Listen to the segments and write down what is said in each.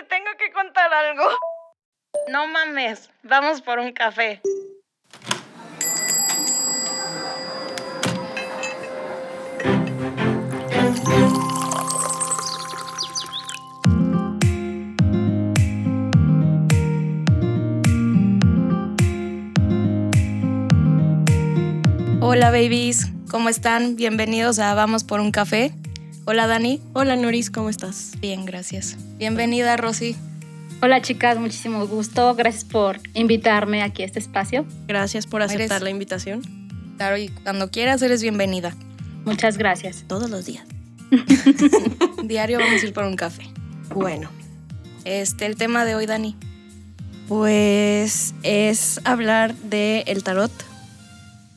te tengo que contar algo. No mames, vamos por un café. Hola babies, ¿cómo están? Bienvenidos a Vamos por un café. Hola Dani. Hola Noris, ¿cómo estás? Bien, gracias. Bienvenida Rosy. Hola chicas, muchísimo gusto. Gracias por invitarme aquí a este espacio. Gracias por aceptar Eres- la invitación. Claro, y cuando quieras eres bienvenida. Muchas gracias. Todos los días. Diario vamos a ir por un café. Bueno, Este, el tema de hoy, Dani. pues es hablar de el tarot.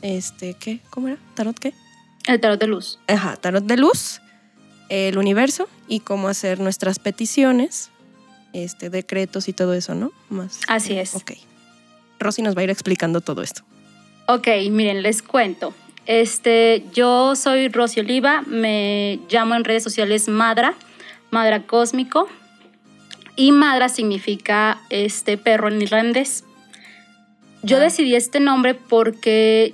Este, ¿qué? ¿Cómo era? ¿Tarot qué? El tarot de luz. Ajá, tarot de luz, el universo y cómo hacer nuestras peticiones, este, decretos y todo eso, ¿no? Más. Así es. Ok. Rosy nos va a ir explicando todo esto. Ok, miren, les cuento. Este, yo soy Rosy Oliva, me llamo en redes sociales Madra, Madra Cósmico. Y Madra significa este perro en irlandés. Yo Ah. decidí este nombre porque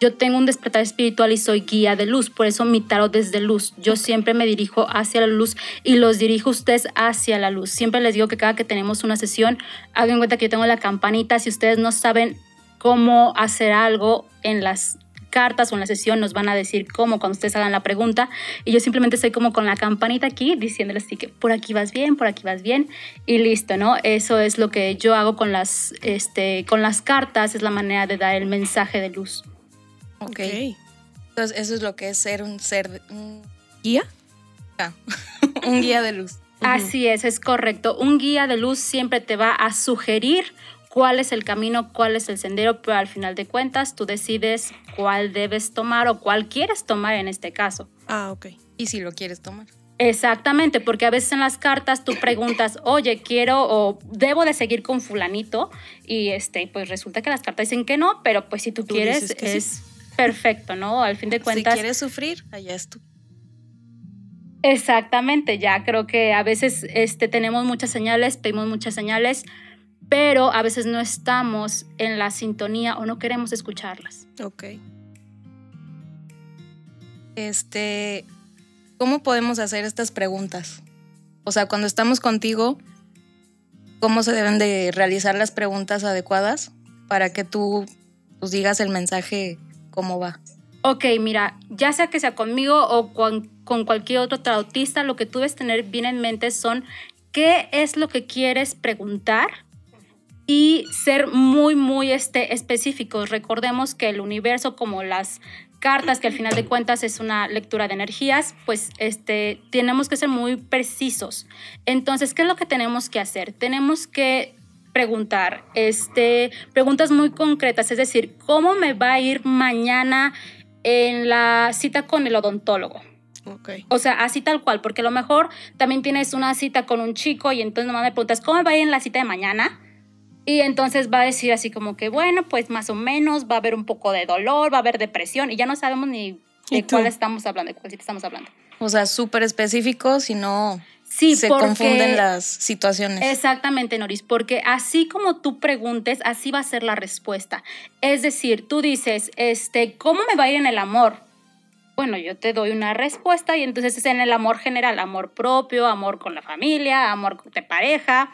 yo tengo un despertar espiritual y soy guía de luz, por eso mi tarot es de luz. Yo siempre me dirijo hacia la luz y los dirijo ustedes hacia la luz. Siempre les digo que cada que tenemos una sesión, hagan en cuenta que yo tengo la campanita. Si ustedes no saben cómo hacer algo en las cartas o en la sesión, nos van a decir cómo cuando ustedes hagan la pregunta. Y yo simplemente estoy como con la campanita aquí diciéndoles así que por aquí vas bien, por aquí vas bien y listo, ¿no? Eso es lo que yo hago con las, este, con las cartas, es la manera de dar el mensaje de luz. Ok. Entonces, eso es lo que es ser un ser, de- un, ¿Guía? un guía de luz. Así es, es correcto. Un guía de luz siempre te va a sugerir cuál es el camino, cuál es el sendero, pero al final de cuentas tú decides cuál debes tomar o cuál quieres tomar en este caso. Ah, ok. Y si lo quieres tomar. Exactamente, porque a veces en las cartas tú preguntas, oye, quiero o debo de seguir con fulanito y este, pues resulta que las cartas dicen que no, pero pues si tú, Tú quieres sí. Perfecto, ¿no? Al fin de cuentas, Si quieres sufrir, allá es tú. Exactamente, ya creo que a veces este, tenemos muchas señales, pedimos muchas señales, pero a veces no estamos en la sintonía o no queremos escucharlas. Ok. Este, ¿cómo podemos hacer estas preguntas? O sea, cuando estamos contigo, ¿cómo se deben de realizar las preguntas adecuadas para que tú pues, digas el mensaje cómo va? Ok, mira, ya sea que sea conmigo o con, con cualquier otro tarotista, lo que tú debes tener bien en mente son qué es lo que quieres preguntar y ser muy, muy este, específicos. Recordemos que el universo, como las cartas, que al final de cuentas es una lectura de energías, pues este, tenemos que ser muy precisos. Entonces, ¿qué es lo que tenemos que hacer? Tenemos que preguntar, este, preguntas muy concretas, es decir, ¿cómo me va a ir mañana en la cita con el odontólogo? Ok. O sea, así tal cual, porque a lo mejor también tienes una cita con un chico y entonces nomás me preguntas, ¿cómo me va a ir en la cita de mañana? Y entonces va a decir así como que, bueno, pues más o menos, va a haber un poco de dolor, va a haber depresión y ya no sabemos ni ¿Y de cuál estamos hablando, de cuál cita estamos hablando. O sea, súper específico, si no Sí, se porque- confunden las situaciones. Exactamente, Noris, porque así como tú preguntes, así va a ser la respuesta. Es decir, tú dices, este, ¿cómo me va a ir en el amor? Bueno, yo te doy una respuesta y entonces es en el amor general, amor propio, amor con la familia, amor de pareja,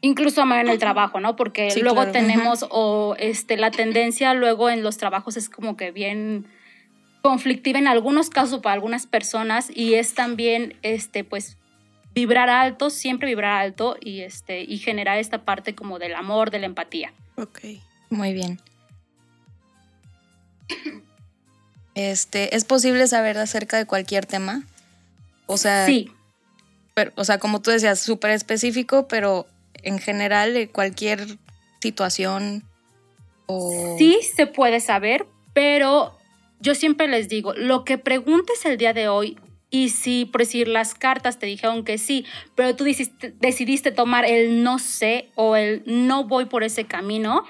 incluso amor en el trabajo, ¿no? Porque Sí, luego claro. tenemos o este la tendencia luego en los trabajos es como que bien conflictiva en algunos casos para algunas personas y es también este pues vibrar alto, siempre vibrar alto y este y generar esta parte como del amor, de la empatía. Ok. Muy bien. Este, ¿es posible saber acerca de cualquier tema? O sea, Sí, pero- o sea, como tú decías, súper específico, pero en general de cualquier situación o sí se puede saber, pero yo siempre les digo, lo que preguntes el día de hoy y si por decir las cartas te dijeron que sí, pero tú decidiste, tomar el no sé o el no voy por ese camino,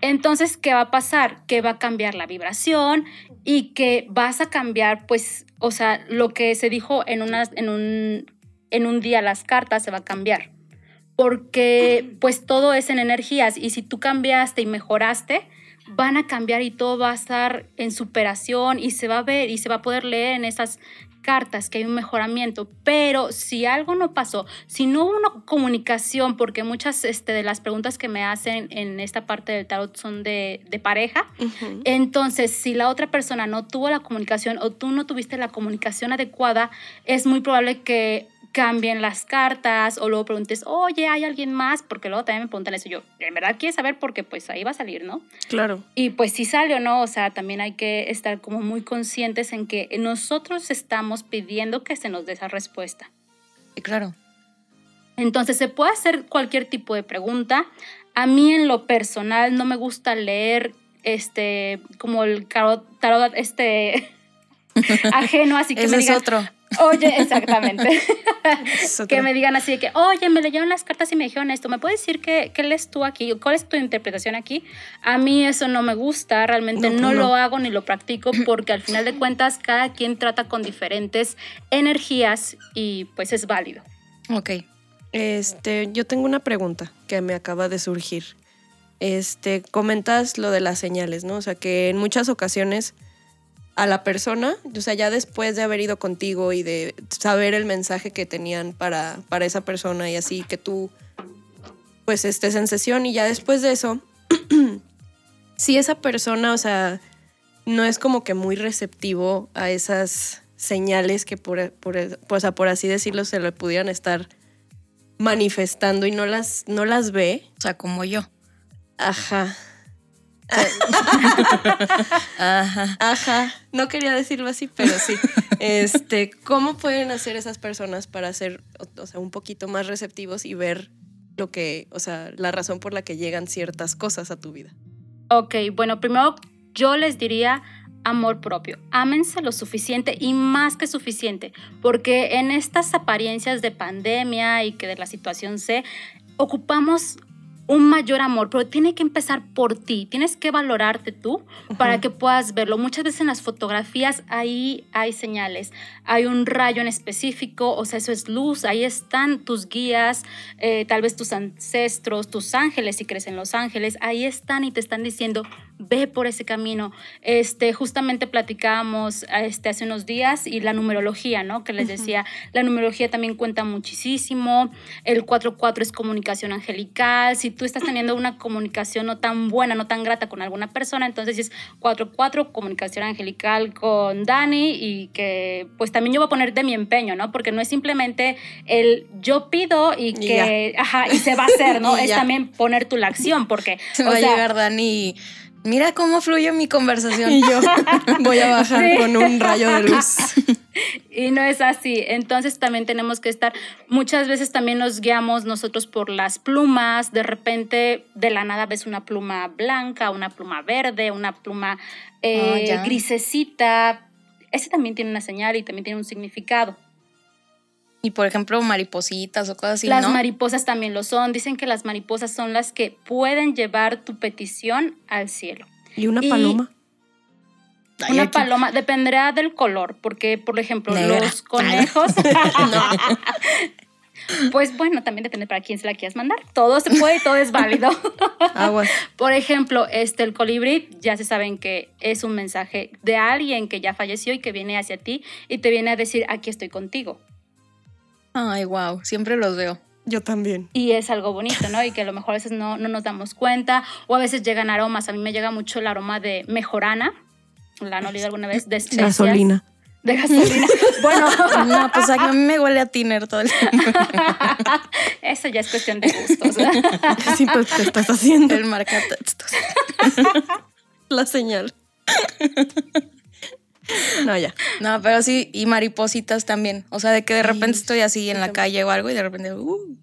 entonces, ¿qué va a pasar? Que va a cambiar la vibración y que vas a cambiar, pues, o sea, lo que se dijo en, en, un, en un día las cartas se va a cambiar. porque pues todo es en energías y si tú cambiaste y mejoraste, van a cambiar y todo va a estar en superación y se va a ver y se va a poder leer en esas cartas que hay un mejoramiento, pero si algo no pasó, si no hubo una comunicación, porque muchas este, de las preguntas que me hacen en esta parte del tarot son de, de pareja, entonces si la otra persona no tuvo la comunicación o tú no tuviste la comunicación adecuada, es muy probable que cambien las cartas o luego preguntes, oye, ¿hay alguien más? Porque luego también me preguntan eso. Yo, ¿en verdad quieres saber? Porque pues ahí va a salir, ¿no? Claro. Y pues si sale o no, o sea, también hay que estar como muy conscientes en que nosotros estamos pidiendo que se nos dé esa respuesta. Claro. Entonces se puede hacer cualquier tipo de pregunta. A mí en lo personal no me gusta leer este como el tarot, tarot este ajeno, así que Ese me es otro. Oye, exactamente. Que me digan así de que, oye, me leyeron las cartas y me dijeron esto. ¿Me puedes decir qué, qué lees tú aquí? ¿Cuál es tu interpretación aquí? A mí eso no me gusta, realmente No, no, no. lo hago ni lo practico porque al final de cuentas cada quien trata con diferentes energías y pues es válido. Ok. Este, yo tengo una pregunta que me acaba de surgir. Este, comentas lo de las señales, ¿no? O sea, que en muchas ocasiones a la persona, o sea, ya después de haber ido contigo y de saber el mensaje que tenían para, para esa persona y así, que tú pues estés en sesión y ya después de eso, si esa persona, o sea, no es como que muy receptivo a esas señales que por, por, o sea, por así decirlo se le pudieran estar manifestando y no las, no las ve. O sea, como yo. Ajá. Ajá. Ajá. No quería decirlo así, pero sí. Este, ¿cómo pueden hacer esas personas para ser, o, sea, un poquito más receptivos y ver lo que, o sea, la razón por la que llegan ciertas cosas a tu vida? Ok, bueno, primero yo les diría amor propio. Ámense lo suficiente y más que suficiente, porque en estas apariencias de pandemia y que de la situación C, ocupamos un mayor amor, pero tiene que empezar por ti. Tienes que valorarte tú para que puedas verlo. Muchas veces en las fotografías ahí hay señales, hay un rayo en específico, o sea, eso es luz, ahí están tus guías, eh, tal vez tus ancestros, tus ángeles, si crees en los ángeles, ahí están y te están diciendo, ve por ese camino. Este, justamente platicábamos este, hace unos días y la numerología, ¿no? Que les decía, la numerología también cuenta muchísimo, el 4-4 es comunicación angelical, si tú estás teniendo una comunicación no tan buena, no tan grata con alguna persona, entonces es 4-4, comunicación angelical con Dani y que pues también yo voy a poner de mi empeño, ¿no? Porque no es simplemente el yo pido y que, ajá, y se va a hacer, ¿no? Es ya. también poner tu la acción, porque, Se o va a llegar Dani y mira cómo fluye mi conversación. Y yo voy a bajar Sí. con un rayo de luz. Y no es así. Entonces también tenemos que estar, muchas veces también nos guiamos nosotros por las plumas. De repente, de la nada ves una pluma blanca, una pluma verde, una pluma eh, Ah, ya. grisecita. Ese también tiene una señal y también tiene un significado. Y por ejemplo, maripositas o cosas así, las ¿no? mariposas también lo son. Dicen que las mariposas son las que pueden llevar tu petición al cielo. Y una Y- paloma. Una aquí- paloma dependerá del color, porque por ejemplo Negra. los conejos, pues bueno, también depende para quién se la quieras mandar. Todo se puede y todo es válido. Aguas. por ejemplo, este el colibrí ya se saben que es un mensaje de alguien que ya falleció y que viene hacia ti y te viene a decir aquí estoy contigo. Ay, wow, siempre los veo. Yo también. Y es algo bonito, ¿no? Y que a lo mejor a veces no, no nos damos cuenta o a veces llegan aromas. A mí me llega mucho el aroma de mejorana. ¿La han olido alguna vez? De especias. Gasolina. De gasolina. Bueno, No, pues a mí me huele a tiner todo el tiempo. eso ya es cuestión de gustos. Sí, pues te estás haciendo El marcatextos. la señal. No, ya. No, pero sí, y maripositas también. O sea, de que de repente Ay, estoy así sí, en la calle o algo y de repente. Uh,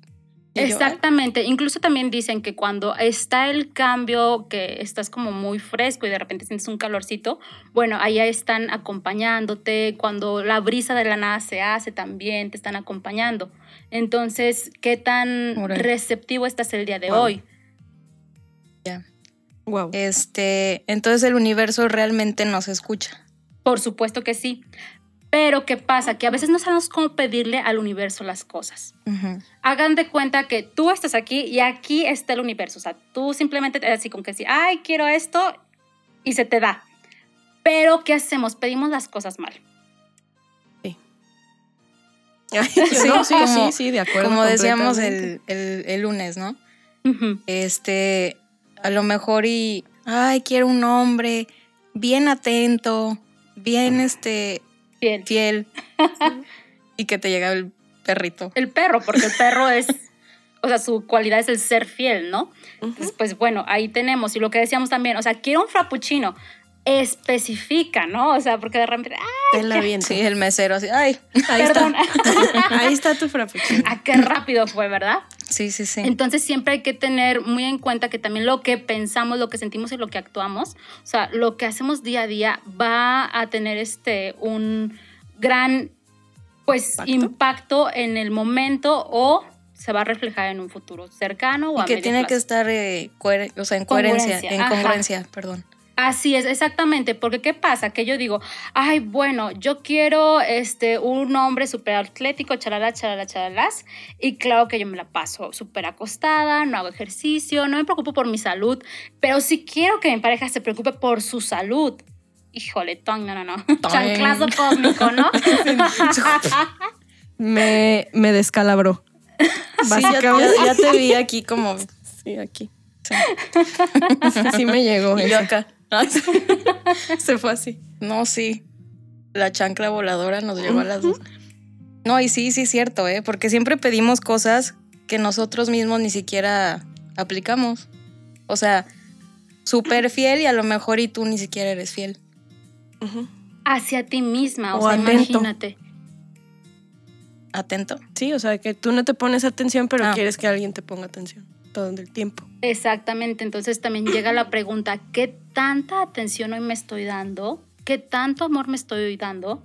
y yo, Exactamente. Incluso también dicen que cuando está el cambio, que estás como muy fresco y de repente sientes un calorcito, bueno, allá están acompañándote. Cuando la brisa de la nada se hace también, te están acompañando. Entonces, ¿qué tan receptivo estás el día de Wow. hoy? Wow. Este, entonces el universo realmente nos escucha. Por supuesto que sí. Pero ¿qué pasa? Que a veces no sabemos cómo pedirle al universo las cosas. Hagan de cuenta que tú estás aquí y aquí está el universo. O sea, tú simplemente así como que sí, ay, quiero esto y se te da. Pero ¿qué hacemos? Pedimos las cosas mal. Sí, no, sí, como- sí, sí, de acuerdo. Como decíamos el, el- el lunes, ¿no? Este, a lo mejor y, ay, quiero un hombre bien atento, bien, este, Bien. fiel. y que te llega el perrito. El perro, porque el perro es, o sea, su cualidad es el ser fiel, ¿no? Entonces, pues bueno, ahí tenemos. Y lo que decíamos también, o sea, quiero un frappuccino. Especifica, ¿no? O sea, porque de repente, ¡ah, Te la aviento. Sí, el mesero así, ay. Ahí perdón! está. Ahí está tu frappuccino. ¡Ah, qué rápido fue, ¿verdad? Sí, sí, sí. Entonces siempre hay que tener muy en cuenta que también lo que pensamos, lo que sentimos y lo que actuamos, o sea, lo que hacemos día a día va a tener este un gran pues ¿Impacto? impacto, en el momento o se va a reflejar en un futuro cercano o Y a que medio tiene que estar eh, o sea, en coherencia, Congruencia, en ajá. congruencia, perdón. Así es, exactamente, porque ¿qué pasa? Que yo digo, ay, bueno, yo quiero este, un hombre súper atlético, chalala, chalala, chalalas, y claro que yo me la paso súper acostada, no hago ejercicio, no me preocupo por mi salud, pero si quiero que mi pareja se preocupe por su salud, híjole, ton, no, no, no, chanclazo cósmico, ¿no? Me, me descalabró. Sí, ya, Básicamente. ya- ya te vi aquí como... Sí, aquí. Sí me llegó. Y yo acá. Se fue así. No, sí. La chancla voladora nos llevó a las dos. No, y sí, sí es cierto, ¿eh? Porque siempre pedimos cosas que nosotros mismos ni siquiera aplicamos. O sea, súper fiel y a lo mejor y tú ni siquiera eres fiel. Hacia ti misma, o, O sea, atento. imagínate. Atento. Sí, o sea, que tú no te pones atención, pero Ah. quieres que alguien te ponga atención todo el tiempo. Exactamente, entonces también llega la pregunta, ¿qué tanta atención hoy me estoy dando? ¿Qué tanto amor me estoy dando?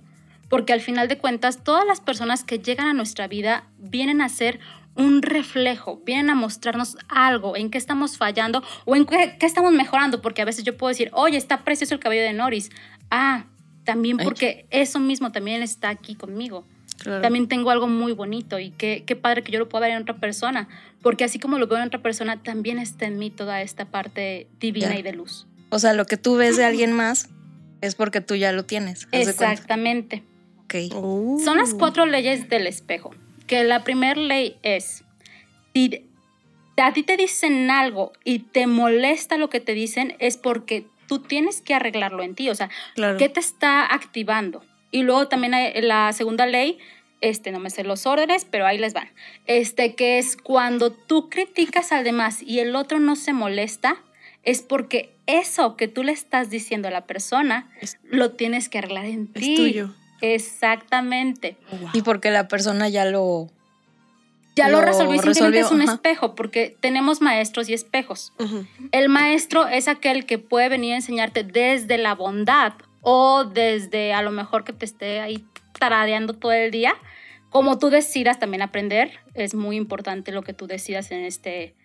Porque al final de cuentas, todas las personas que llegan a nuestra vida vienen a ser un reflejo, vienen a mostrarnos algo, en qué estamos fallando o en qué, qué estamos mejorando, porque a veces yo puedo decir, oye, está precioso el cabello de Noris. Ah, también Ay. porque eso mismo también está aquí conmigo Claro. también tengo algo muy bonito y qué, qué padre que yo lo pueda ver en otra persona, porque así como lo veo en otra persona, también está en mí toda esta parte divina y de luz. O sea, lo que tú ves de alguien más es porque tú ya lo tienes. Exactamente. Ok. Uh. Son las cuatro leyes del espejo, que la primera ley es, si a ti te dicen algo y te molesta lo que te dicen, es porque tú tienes que arreglarlo en ti, o sea, Claro. ¿Qué te está activando? Y luego también hay la segunda ley, este, no me sé los órdenes, pero ahí les van. Este, que es cuando tú criticas al demás y el otro no se molesta, es porque eso que tú le estás diciendo a la persona Es- lo tienes que arreglar en Es ti. tuyo. Exactamente. Wow. Y porque la persona ya lo... Ya lo, Lo resolví, simplemente resolvió, es un ajá. espejo, porque tenemos maestros y espejos. El maestro es aquel que puede venir a enseñarte desde la bondad o desde a lo mejor que te esté ahí tarareando todo el día. Como tú decidas también aprender, es muy importante lo que tú decidas en este,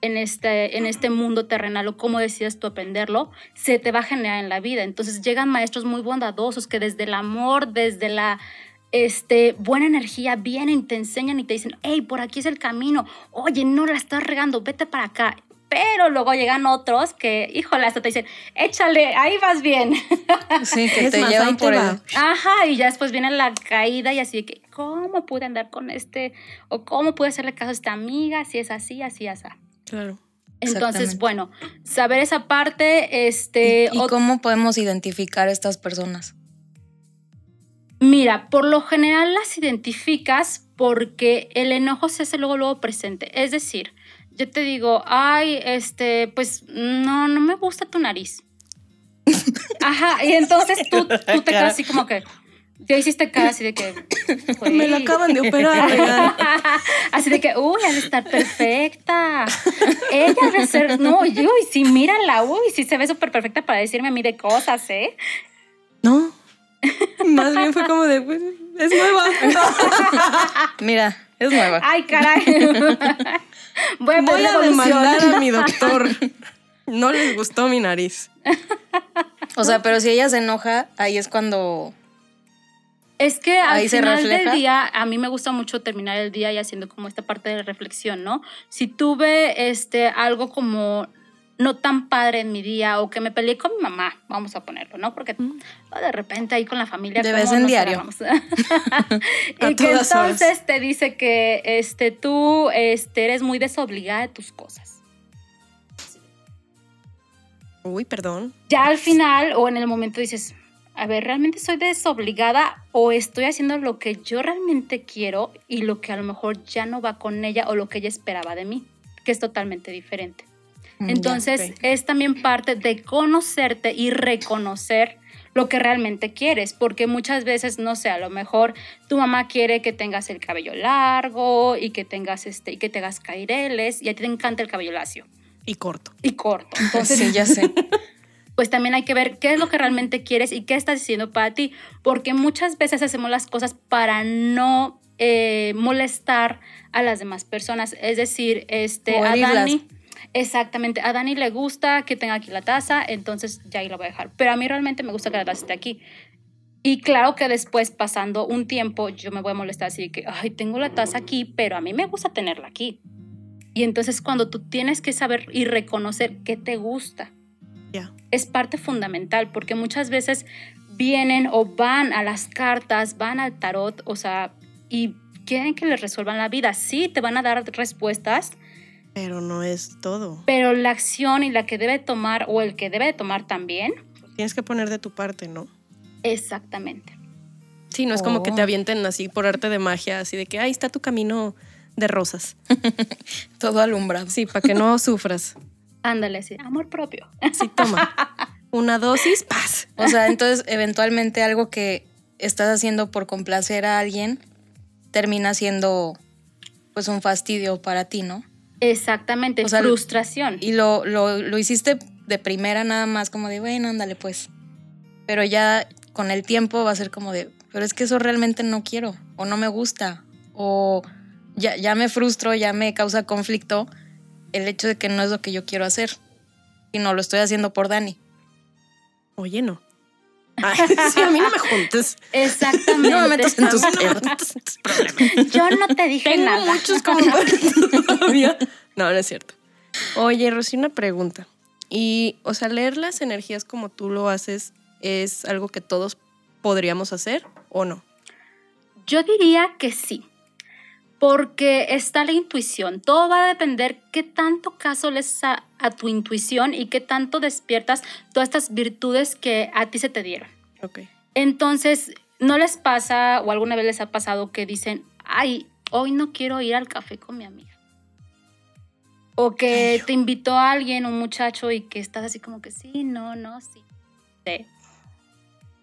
en este, en este mundo terrenal o cómo decidas tú aprenderlo, se te va a generar en la vida. Entonces llegan maestros muy bondadosos que desde el amor, desde la este, buena energía vienen te enseñan y te dicen, hey, por aquí es el camino, oye, no la estás regando, vete para acá. Pero luego llegan otros que, híjole, hasta te dicen, échale, ahí vas bien. Sí, que te más, llevan te por el... va. Ajá, y ya después viene la caída y así de que, ¿cómo pude andar con este? ¿O cómo pude hacerle caso a esta amiga? Si es así, así, así. Claro. Entonces, bueno, saber esa parte, este... ¿Y, cómo podemos identificar a estas personas? Mira, por lo general las identificas porque el enojo se hace luego, luego presente. Es decir, yo te digo, ay, este, pues no, no me gusta tu nariz. Ajá, y entonces tú, tú te quedas así como que, ya hiciste cara así de que... Me la acaban de operar, oigan. Así de que, uy, de estar perfecta. Ella debe ser, no, y uy, sí, mírala, uy, sí se ve súper perfecta para decirme a mí de cosas, ¿eh? No. Más bien fue como de, pues, es nueva. Mira, es nueva. Ay, caray. Voy a, Voy a demandar a mi doctor. No les gustó mi nariz. O sea, pero si ella se enoja, ahí es cuando Es que al Ahí se final refleja. del día, a mí me gusta mucho terminar el día y haciendo como esta parte de reflexión, ¿no? Si tuve este, algo como no tan padre en mi día o que me peleé con mi mamá, vamos a ponerlo, ¿no? Porque Mm. de repente ahí con la familia. De ¿cómo vez en diario. y que horas. entonces te dice que este, tú este, eres muy desobligada de tus cosas. Uy, perdón. ya al final o en el momento dices, a ver, ¿realmente soy desobligada o estoy haciendo lo que yo realmente quiero y lo que a lo mejor ya no va con ella o lo que ella esperaba de mí, que es totalmente diferente? Mm, Entonces es también parte de conocerte y reconocer lo que realmente quieres, porque muchas veces, no sé, a lo mejor tu mamá quiere que tengas el cabello largo y que tengas este y que te hagas caireles y a ti te encanta el cabello lacio Y corto. y corto. Entonces, sí, ya sé. pues también hay que ver qué es lo que realmente quieres y qué estás haciendo para ti, porque muchas veces hacemos las cosas para no eh, molestar a las demás personas. Es decir, este, O a. Dani, exactamente, a Dani le gusta que tenga aquí la taza, entonces ya ahí la voy a dejar. Pero a mí realmente me gusta que la taza esté aquí. Y claro que después, pasando un tiempo, yo me voy a molestar así que, ay, tengo la taza aquí, pero a mí me gusta tenerla aquí. Y entonces cuando tú tienes que saber y reconocer qué te gusta, es parte fundamental porque muchas veces vienen o van a las cartas, van al tarot, o sea, y quieren que les resuelvan la vida. Sí, te van a dar respuestas, Pero no es todo. pero la acción y la que debe tomar o el que debe tomar también, Tienes que poner de tu parte, ¿no? exactamente. Sí, no es como que Oh. te avienten así por arte de magia, así de que ahí está tu camino de rosas. Todo alumbrado. Sí, para que no sufras. Ándale, sí, amor propio. Sí, toma. Una dosis, paz. O sea, entonces eventualmente algo que estás haciendo por complacer a alguien termina siendo pues un fastidio para ti, ¿no? Exactamente, O sea, frustración. Y lo, lo, lo hiciste de primera nada más como de, bueno, ándale pues. Pero ya con el tiempo va a ser como de, pero es que eso realmente no quiero, o no me gusta, o ya, ya me frustro, ya me causa conflicto el hecho de que no es lo que yo quiero hacer. Y no lo estoy haciendo por Dani. Oye, no. Ay, sí, a mí no me juntes. Exactamente. No me metas en tus No problemas. Yo no te dije Tengo nada. muchos como todavía. No, no es cierto. Oye, Rosy, una pregunta. Y, o sea, leer las energías como tú lo haces es algo que todos podríamos hacer o no? Yo diría que sí, porque está la intuición. Todo va a depender qué tanto caso les a, a tu intuición y qué tanto despiertas todas estas virtudes que a ti se te dieron. Ok. Entonces, ¿no les pasa o alguna vez les ha pasado que dicen, ay, hoy no quiero ir al café con mi amiga? O que te invitó a alguien, un muchacho, y que estás así como que sí, no, no, sí. sí.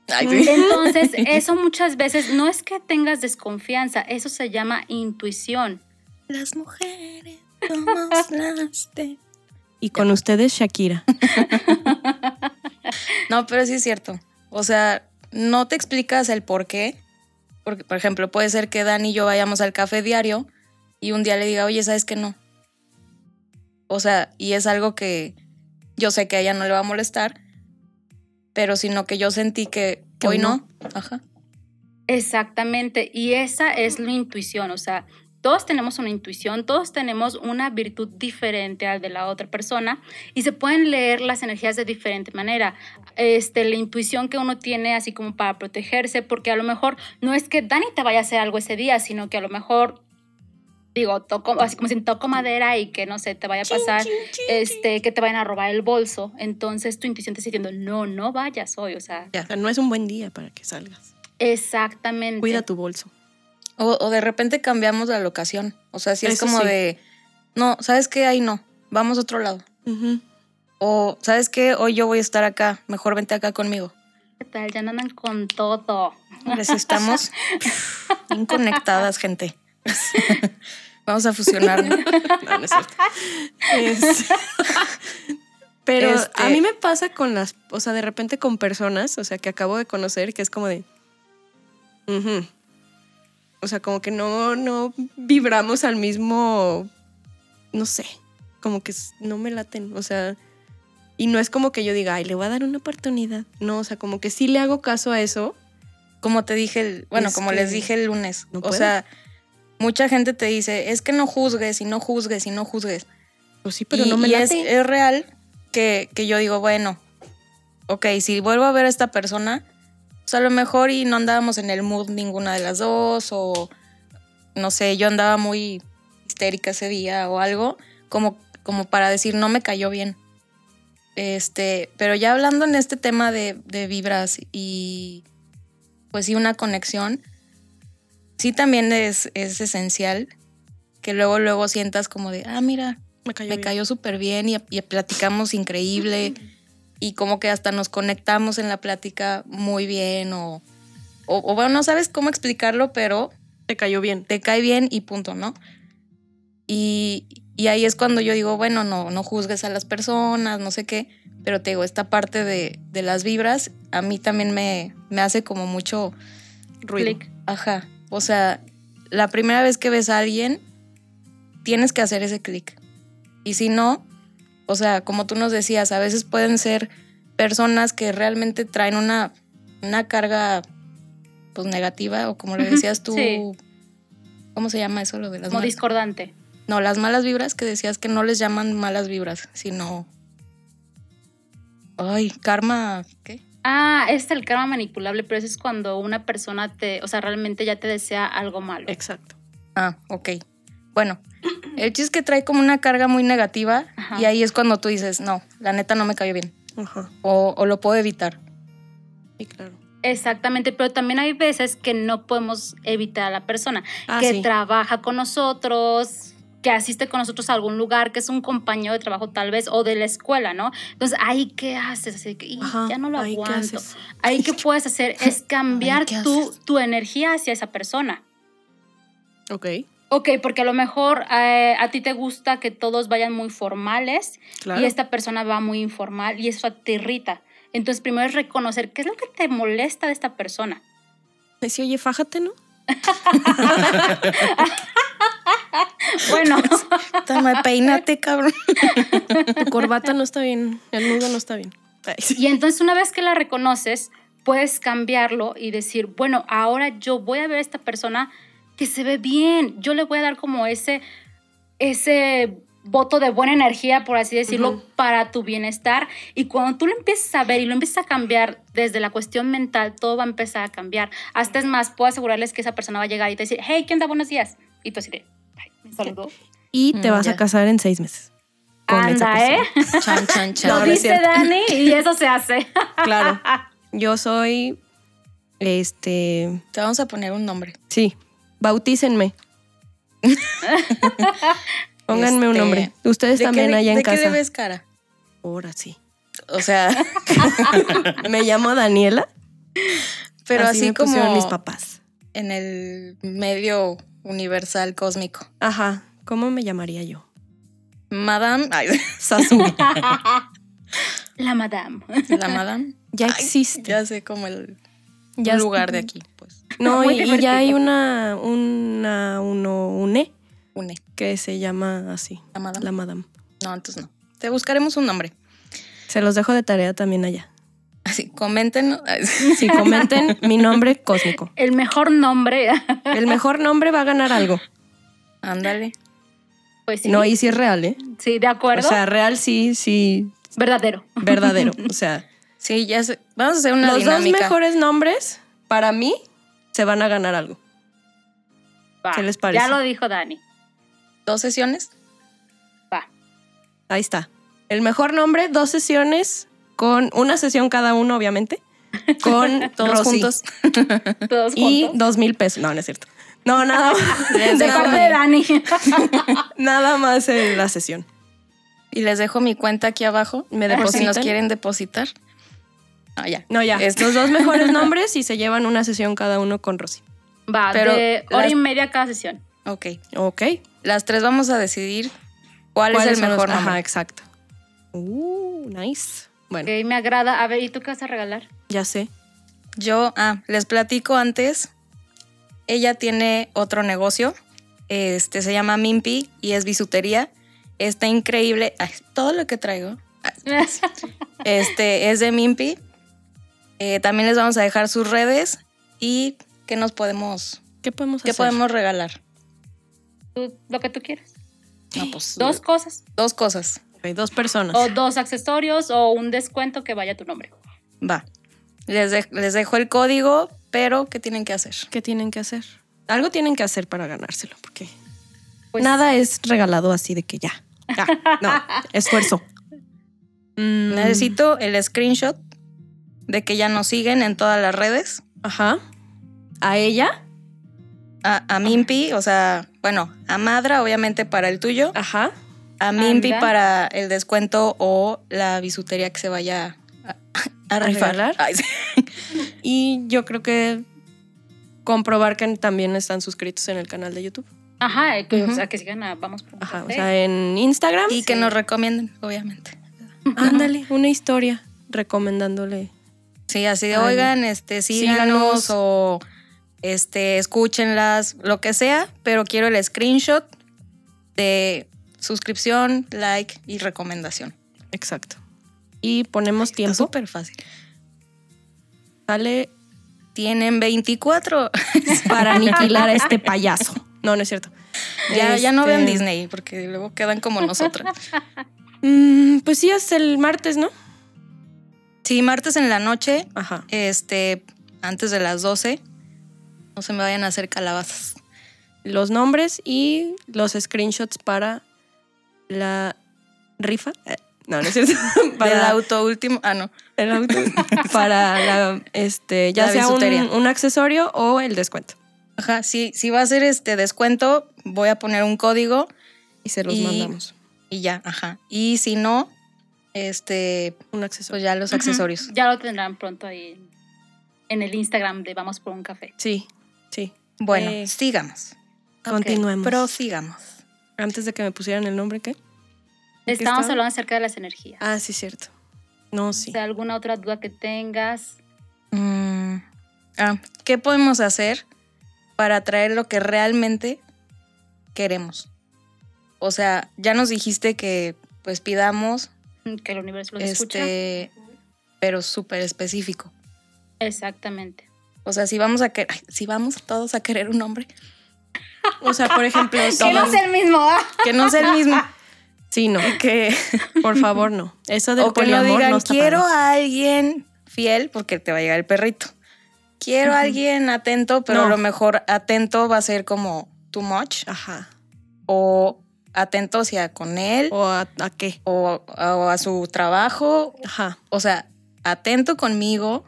Ay, sí. Entonces, eso muchas veces no es que tengas desconfianza, eso se llama intuición. Las mujeres somos las de... Y con ustedes, Shakira. No, pero sí es cierto. O sea, no te explicas el por qué. Porque, por ejemplo, puede ser que Dani y yo vayamos al café diario y un día le diga, oye, ¿sabes qué no? O sea, y es algo que yo sé que a ella no le va a molestar, pero sino que yo sentí que, Que hoy no. no. Ajá. Exactamente, y esa es la intuición, o sea, todos tenemos una intuición, todos tenemos una virtud diferente al de la otra persona y se pueden leer las energías de diferente manera. Este, la intuición que uno tiene así como para protegerse, porque a lo mejor no es que Dani te vaya a hacer algo ese día, sino que a lo mejor digo, toco, así como si toco madera y que no sé, te vaya a pasar, este, que te vayan a robar el bolso. Entonces tu intuición te está diciendo, no, no vayas hoy. O sea, no es un buen día para que salgas. exactamente. Cuida tu bolso. O, o de repente cambiamos la locación. O sea, si es como sí. de, no, ¿sabes qué? Ahí no, vamos a otro lado. O, ¿sabes qué? Hoy yo voy a estar acá, mejor vente acá conmigo. ¿Qué tal? Ya andan con todo. Hombre, si estamos bien conectadas, gente. Vamos a fusionarnos. No, no es cierto. Es- Pero Este- a mí me pasa con las, o sea, de repente con personas, o sea, que acabo de conocer, que es como de... ujú. O sea, como que no, no vibramos al mismo, no sé, como que no me laten, o sea, y no es como que yo diga, ay, le voy a dar una oportunidad. No, o sea, como que sí le hago caso a eso, como te dije, el- bueno, Es como les dije el lunes, no o puedo. sea, mucha gente te dice, es que no juzgues y no juzgues y no juzgues. Pues sí, pero y, no me y es, es real que, que yo digo, bueno, ok, si vuelvo a ver a esta persona, pues a lo mejor y no andábamos en el mood ninguna de las dos, o no sé, yo andaba muy histérica ese día o algo, como, como para decir, no me cayó bien. Este, pero ya hablando en este tema de, de vibras y pues sí una conexión, sí también es, es esencial que luego, luego sientas como de, ah, mira, me cayó. me bien. cayó súper bien y, y platicamos increíble y como que hasta nos conectamos en la plática muy bien o, o, o bueno, no sabes cómo explicarlo, pero Te cayó bien. te cae bien y punto, ¿no? Y, y ahí es cuando yo digo, bueno, no, no juzgues a las personas, no sé qué, pero te digo, esta parte de, de las vibras a mí también me, me hace como mucho Ruido. Clic. Ajá. O sea, la primera vez que ves a alguien, tienes que hacer ese clic. Y si no, o sea, como tú nos decías, a veces pueden ser personas que realmente traen una, una carga pues negativa, o como le decías tú, sí. ¿cómo se llama eso? Lo de las Como discordante. No, las malas vibras que decías que no les llaman malas vibras, sino. Ay, karma, ¿qué? Ah, este es el karma manipulable, pero eso es cuando una persona te, o sea, realmente ya te desea algo malo. Exacto. Ah, ok. Bueno, el chiste es que trae como una carga muy negativa Ajá. y ahí es cuando tú dices, no, la neta no me cayó bien Ajá. o, o lo puedo evitar. Sí, claro. Exactamente, pero también hay veces que no podemos evitar a la persona Ah, que sí. trabaja con nosotros, que asiste con nosotros a algún lugar, que es un compañero de trabajo tal vez, o de la escuela, ¿no? Entonces, ahí qué haces, así que, "Y, Ajá, ya no lo ahí, ¿qué aguanto. haces? Ahí qué puedes hacer es cambiar ¿qué tu, tu energía hacia esa persona. Ok, Ok, porque a lo mejor eh, a ti te gusta que todos vayan muy formales claro. y esta persona va muy informal y eso te irrita. Entonces, primero es reconocer qué es lo que te molesta de esta persona. Sí, oye, fájate, ¿no? Bueno, Toma, peínate, cabrón. Tu corbata no está bien, el nudo no está bien. Y entonces una vez que la reconoces, puedes cambiarlo y decir, bueno, ahora yo voy a ver a esta persona que se ve bien. Yo le voy a dar como ese, ese voto de buena energía, por así decirlo, para tu bienestar. Y cuando tú lo empiezas a ver y lo empiezas a cambiar desde la cuestión mental, todo va a empezar a cambiar. Hasta es más, puedo asegurarles que esa persona va a llegar y te decir, hey, ¿qué onda? Buenos días. Y tú así de, "Ay, me saludó. Y te Mm, vas ya. a casar en seis meses. con esa Anda, ¿eh? Chan, chan, chan. Lo no dice. Dani y eso se hace. Claro. Yo soy. Este. Te vamos a poner un nombre. Sí. Bautícenme. Pónganme un Este, nombre. Ustedes ¿De también qué, allá en ¿De qué casa. le ves cara? Ahora sí. O sea, Me llamo Daniela. pero así, me como mis papás. en el medio universal cósmico. Ajá. ¿Cómo me llamaría yo? Madame, ay, Sasu. La madame. la Madame. Ya Ay, existe. Ya sé como el Ya lugar de aquí, pues. No, y, ya hay una, una, uno, une Une, que se llama así, la Madame. la madame. No, entonces no. Te buscaremos un nombre. Se los dejo de tarea también allá. Así, comenten. Si comenten mi nombre cósmico. El mejor nombre. El mejor nombre va a ganar algo. Ándale. Pues sí. No, y si es real, ¿eh? Sí, de O acuerdo. sea, real sí, sí, Verdadero. verdadero. O sea, Sí, ya sé. Vamos a hacer una los dinámica. dos mejores nombres para mí se van a ganar algo. Va. ¿Qué les parece? Ya lo dijo Dani. ¿Dos sesiones? Va. Ahí está. El mejor nombre, dos sesiones con una sesión cada uno, obviamente. Con Todos Rosy. juntos. Todos Y juntos. dos mil pesos. No, no es cierto. No, nada más. Les De dejo parte de Dani. nada más en la sesión. Y les dejo mi cuenta aquí abajo. ¿Me por si nos quieren depositar. Ah, ya. No, ya. Esto- Estos dos mejores nombres y se llevan una sesión cada uno con Rosy. Va, Pero de hora las- y media cada sesión. Ok. Ok. Las tres vamos a decidir cuál es el ¿Cuáles son los- mejor Ajá, nombre. exacto. Uh, nice. Bueno, Ok, me agrada. A ver, ¿y tú qué vas a regalar? ya sé. Yo, ah, les platico antes. Ella tiene otro negocio. Este se llama Mimpi y es bisutería. Está increíble. Ay, todo lo que traigo. Este es de Mimpi. Eh, también les vamos a dejar sus redes. y qué nos podemos, ¿Qué podemos qué hacer? podemos regalar. Tú- lo que tú quieras. No, pues, Dos cosas. dos cosas. Ok, dos personas. O dos accesorios o un descuento que vaya a tu nombre. Va. Les, de- les dejo el código, pero ¿qué tienen que hacer? ¿Qué tienen que hacer? Algo tienen que hacer para ganárselo, porque Pues, nada es regalado así de que ya. ya. No, esfuerzo. Mm, Necesito el screenshot de que ya nos siguen en todas las redes. Ajá. ¿A ella? A, a Mimpi, o sea, bueno, a Madra, obviamente para el tuyo. Ajá. A Mimpi Anda. para el descuento o la bisutería que se vaya a, a rifar. regalar? Ay, sí. Y yo creo que comprobar que también están suscritos en el canal de YouTube. Ajá, eh, o sea, que sigan a Vamos por un Ajá. O sea, en Instagram. Y que nos recomienden, obviamente. Ándale, una historia recomendándole. Sí, así de, Ay, oigan, este, síganos síganos. o este, escúchenlas, lo que sea, pero quiero el screenshot de suscripción, like y recomendación. Exacto. Y ponemos tiempo. súper fácil. Sale Tienen 24. para aniquilar a este payaso. No, no es cierto. ya, ya no Este, vean Disney porque luego quedan como nosotras. mm, pues sí, es el martes, ¿no? Sí, martes en la noche, Ajá. este, antes de las 12. No se me vayan a hacer calabazas. Los nombres y los screenshots para la rifa. Eh, No, no es cierto. Para el auto último. Ah, no. el auto. para la, este, ya La sea un, bisutería. un accesorio o el descuento. Ajá, sí, si va a ser este descuento, voy a poner un código Y se los Y- mandamos. y ya, ajá. Y si no, este, Un pues accesorio. ya los accesorios. Ya lo tendrán pronto ahí en, en el Instagram de Vamos por un café. Sí, sí. Bueno, Eh, sigamos. Continuemos. Prosigamos. Antes de que me pusieran el nombre, ¿qué? ¿De qué Estamos estaba? hablando acerca de las energías. Ah, sí, cierto. No, sí. O sea, alguna otra duda que tengas. Mm, ah, ¿Qué podemos hacer para atraer lo que realmente queremos? O sea, ya nos dijiste que pues pidamos, Que el universo los escucha. este, pero súper específico. Exactamente. O sea, si vamos a querer, si vamos todos a querer un hombre, O sea, por ejemplo, Que si- no es el mismo. ¿ah? que no sea el mismo, Sí, no. que Por favor, no. Eso del o que no digan no está quiero a alguien fiel porque te va a llegar el perrito. Quiero a alguien atento, pero No. a lo mejor atento va a ser como too much Ajá. o atento hacia con él ¿O a, a qué? o, o a su trabajo, Ajá. o sea, atento conmigo,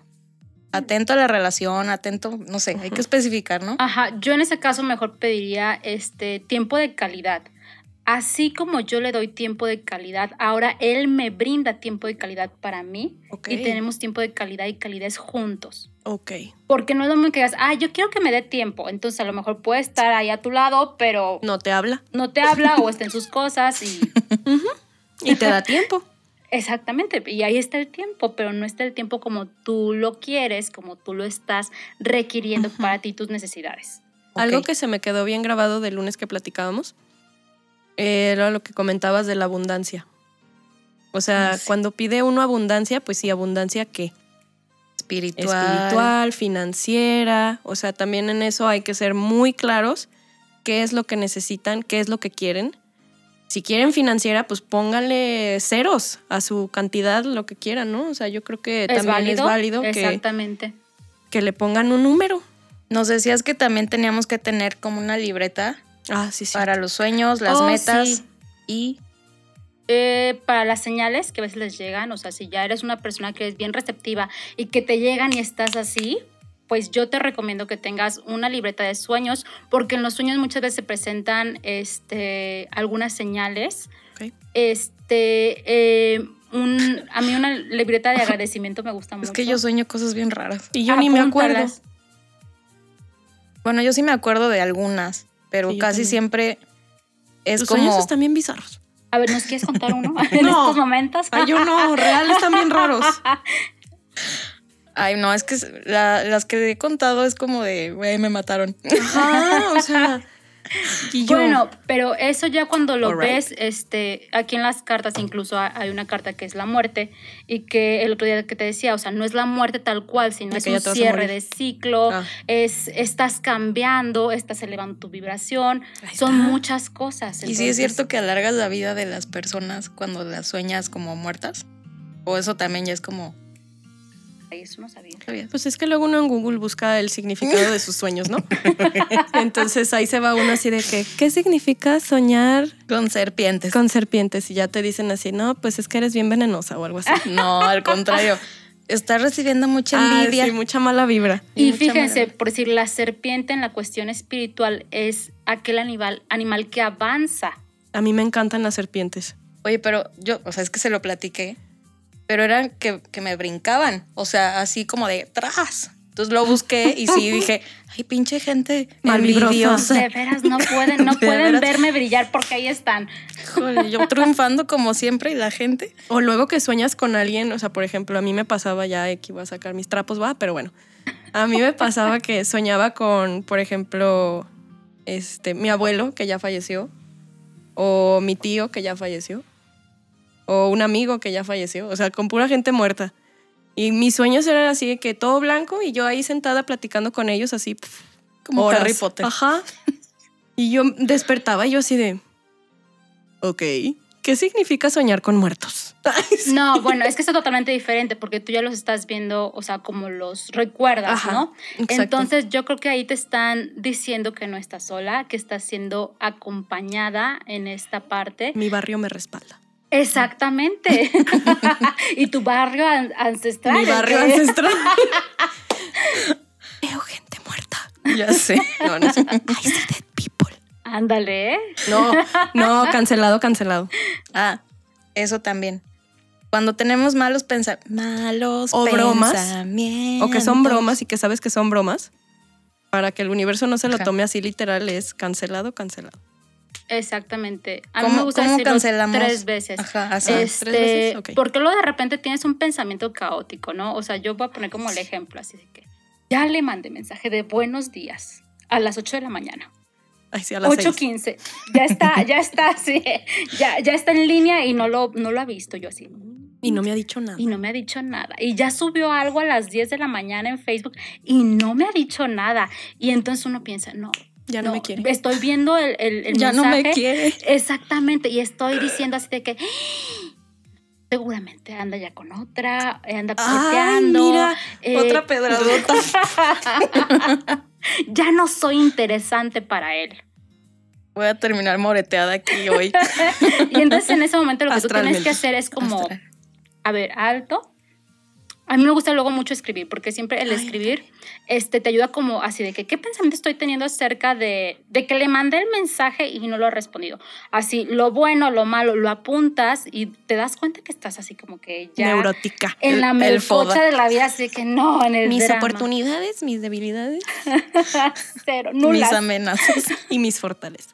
atento a la relación, atento, no sé, hay que especificar, ¿no? Ajá, yo en ese caso mejor pediría este tiempo de calidad. Así como yo le doy tiempo de calidad, ahora él me brinda tiempo de calidad para mí Ok. y tenemos tiempo de calidad y calidez juntos. Ok. Porque no es lo mismo que digas, ah, yo quiero que me dé tiempo. Entonces a lo mejor puede estar ahí a tu lado, pero No te habla no te habla o está en sus cosas y y te da tiempo. Exactamente. Y ahí está el tiempo, pero no está el tiempo como tú lo quieres, como tú lo estás requiriendo para ti tus necesidades. Algo que se me quedó bien grabado del lunes que platicábamos era lo que comentabas de la abundancia. O sea, Ah, sí. cuando pide uno abundancia, pues sí, abundancia qué? Espiritual. Espiritual, financiera. O sea, también en eso hay que ser muy claros qué es lo que necesitan, qué es lo que quieren. Si quieren financiera, pues pónganle ceros a su cantidad, lo que quieran, ¿no? O sea, yo creo que ¿Es también válido? es válido que, Exactamente. que le pongan un número. Nos decías que también teníamos que tener como una libreta Ah, sí, sí. para los sueños, las Oh, metas sí. y Eh, para las señales que a veces les llegan, o sea, si ya eres una persona que es bien receptiva y que te llegan y estás así, pues yo te recomiendo que tengas una libreta de sueños, porque en los sueños muchas veces se presentan este, algunas señales. Este, eh, un, a mí una libreta de agradecimiento me gusta mucho. es que yo sueño cosas bien raras. Y yo ni me acuerdo. Bueno, yo sí me acuerdo de algunas, pero Sí, casi siempre es Los como sueños están bien bizarros. A ver, ¿nos quieres contar uno en No. estos momentos? Ay, yo no, real están bien raros. Ay, no, es que la- las que he contado es como de, güey, me mataron. Ajá, o sea, Y yo, Bueno, pero eso ya cuando lo ves, este, aquí en las cartas incluso ha- hay una carta que es la muerte y que el otro día que te decía, o sea, no es la muerte tal cual, sino De es que un cierre de ciclo, Ah. es estás cambiando, estás elevando tu vibración, son muchas cosas. ¿Y si es cierto que alargas la vida de las personas cuando las sueñas como muertas? ¿O eso también ya es como... Ay, eso no sabía. Pues es que luego uno en Google busca el significado de sus sueños, ¿no? Entonces ahí se va uno así de que, ¿qué significa soñar Con serpientes. con serpientes? Y ya te dicen así, no, pues es que eres bien venenosa o algo así. No, al contrario. Estás recibiendo mucha Ah, envidia. sí, mucha mala vibra. Y Y mucha fíjense, mala- por decir, la serpiente en la cuestión espiritual es aquel animal, animal que avanza. A mí me encantan las serpientes. Oye, pero yo, o sea, es que se lo platiqué, pero eran que, que me brincaban, o sea, así como de tras. Entonces lo busqué y sí dije, ay, pinche gente envidiosa. De veras, no pueden, no De pueden verme brillar porque ahí están. Híjole, yo triunfando como siempre y la gente. O luego que sueñas con alguien, o sea, por ejemplo, a mí me pasaba ya que iba a sacar mis trapos, va, pero bueno. A mí me pasaba que soñaba con, por ejemplo, este, mi abuelo que ya falleció, o mi tío que ya falleció, o un amigo que ya falleció, o sea, con pura gente muerta. Y mis sueños eran así de que todo blanco y yo ahí sentada platicando con ellos así. pf, Como horas. Harry Potter. Ajá. Y yo despertaba y yo así de, ok, ¿qué significa soñar con muertos? No, bueno, es que está totalmente diferente porque tú ya los estás viendo, o sea, como los recuerdas, Ajá, ¿no? exacto. Entonces yo creo que ahí te están diciendo que no estás sola, que estás siendo acompañada en esta parte. Mi barrio me respalda. Exactamente. y tu barrio an- ancestral. Mi barrio ancestral. Veo gente muerta. Ya sé. No, no sé. I see dead people. Ándale. ¿eh? No, no, cancelado, cancelado. Ah, eso también. Cuando tenemos malos pensamientos. Malos O bromas, pensamientos. O que son bromas y que sabes que son bromas. Para que el universo no se lo Ajá. tome así literal, es cancelado, cancelado. Exactamente. A mí ¿Cómo- me gusta cómo decirlo cancelamos? tres veces. Ajá, así. Este, ¿Tres veces? Ok. Porque luego de repente tienes un pensamiento caótico, ¿no? O sea, yo voy a poner como el ejemplo, así de que ya le mandé mensaje de buenos días a las 8 de la mañana. Ay, sí, a las seis. 8.15. Ya está, ya está, sí. Ya, ya está en línea y no lo, no lo ha visto yo así. Y no me ha dicho nada. Y no me ha dicho nada. Y ya subió algo a las 10 de la mañana en Facebook y no me ha dicho nada. Y entonces uno piensa, no. Ya no me quiere. Estoy viendo el, el, el Ya no mensaje. me quiere. Exactamente, y estoy diciendo así de que "Ah, seguramente anda ya con otra, anda coqueteando. mira, eh, otra pedradota. ya no soy interesante para él. Voy a terminar moreteada aquí hoy. Y entonces en ese momento lo que tú tienes que hacer es como, Astral. a ver, alto. A mí me gusta luego mucho escribir, porque siempre el Ay, escribir este, te ayuda como así de que, ¿qué pensamiento estoy teniendo acerca de, de que le mandé el mensaje y no lo ha respondido? Así, lo bueno, lo malo, lo apuntas y te das cuenta que estás así como que ya Neurótica. en la foda. de la vida, así que no, en el Mis drama. oportunidades, mis debilidades Cero, Mis amenazas. y mis fortalezas.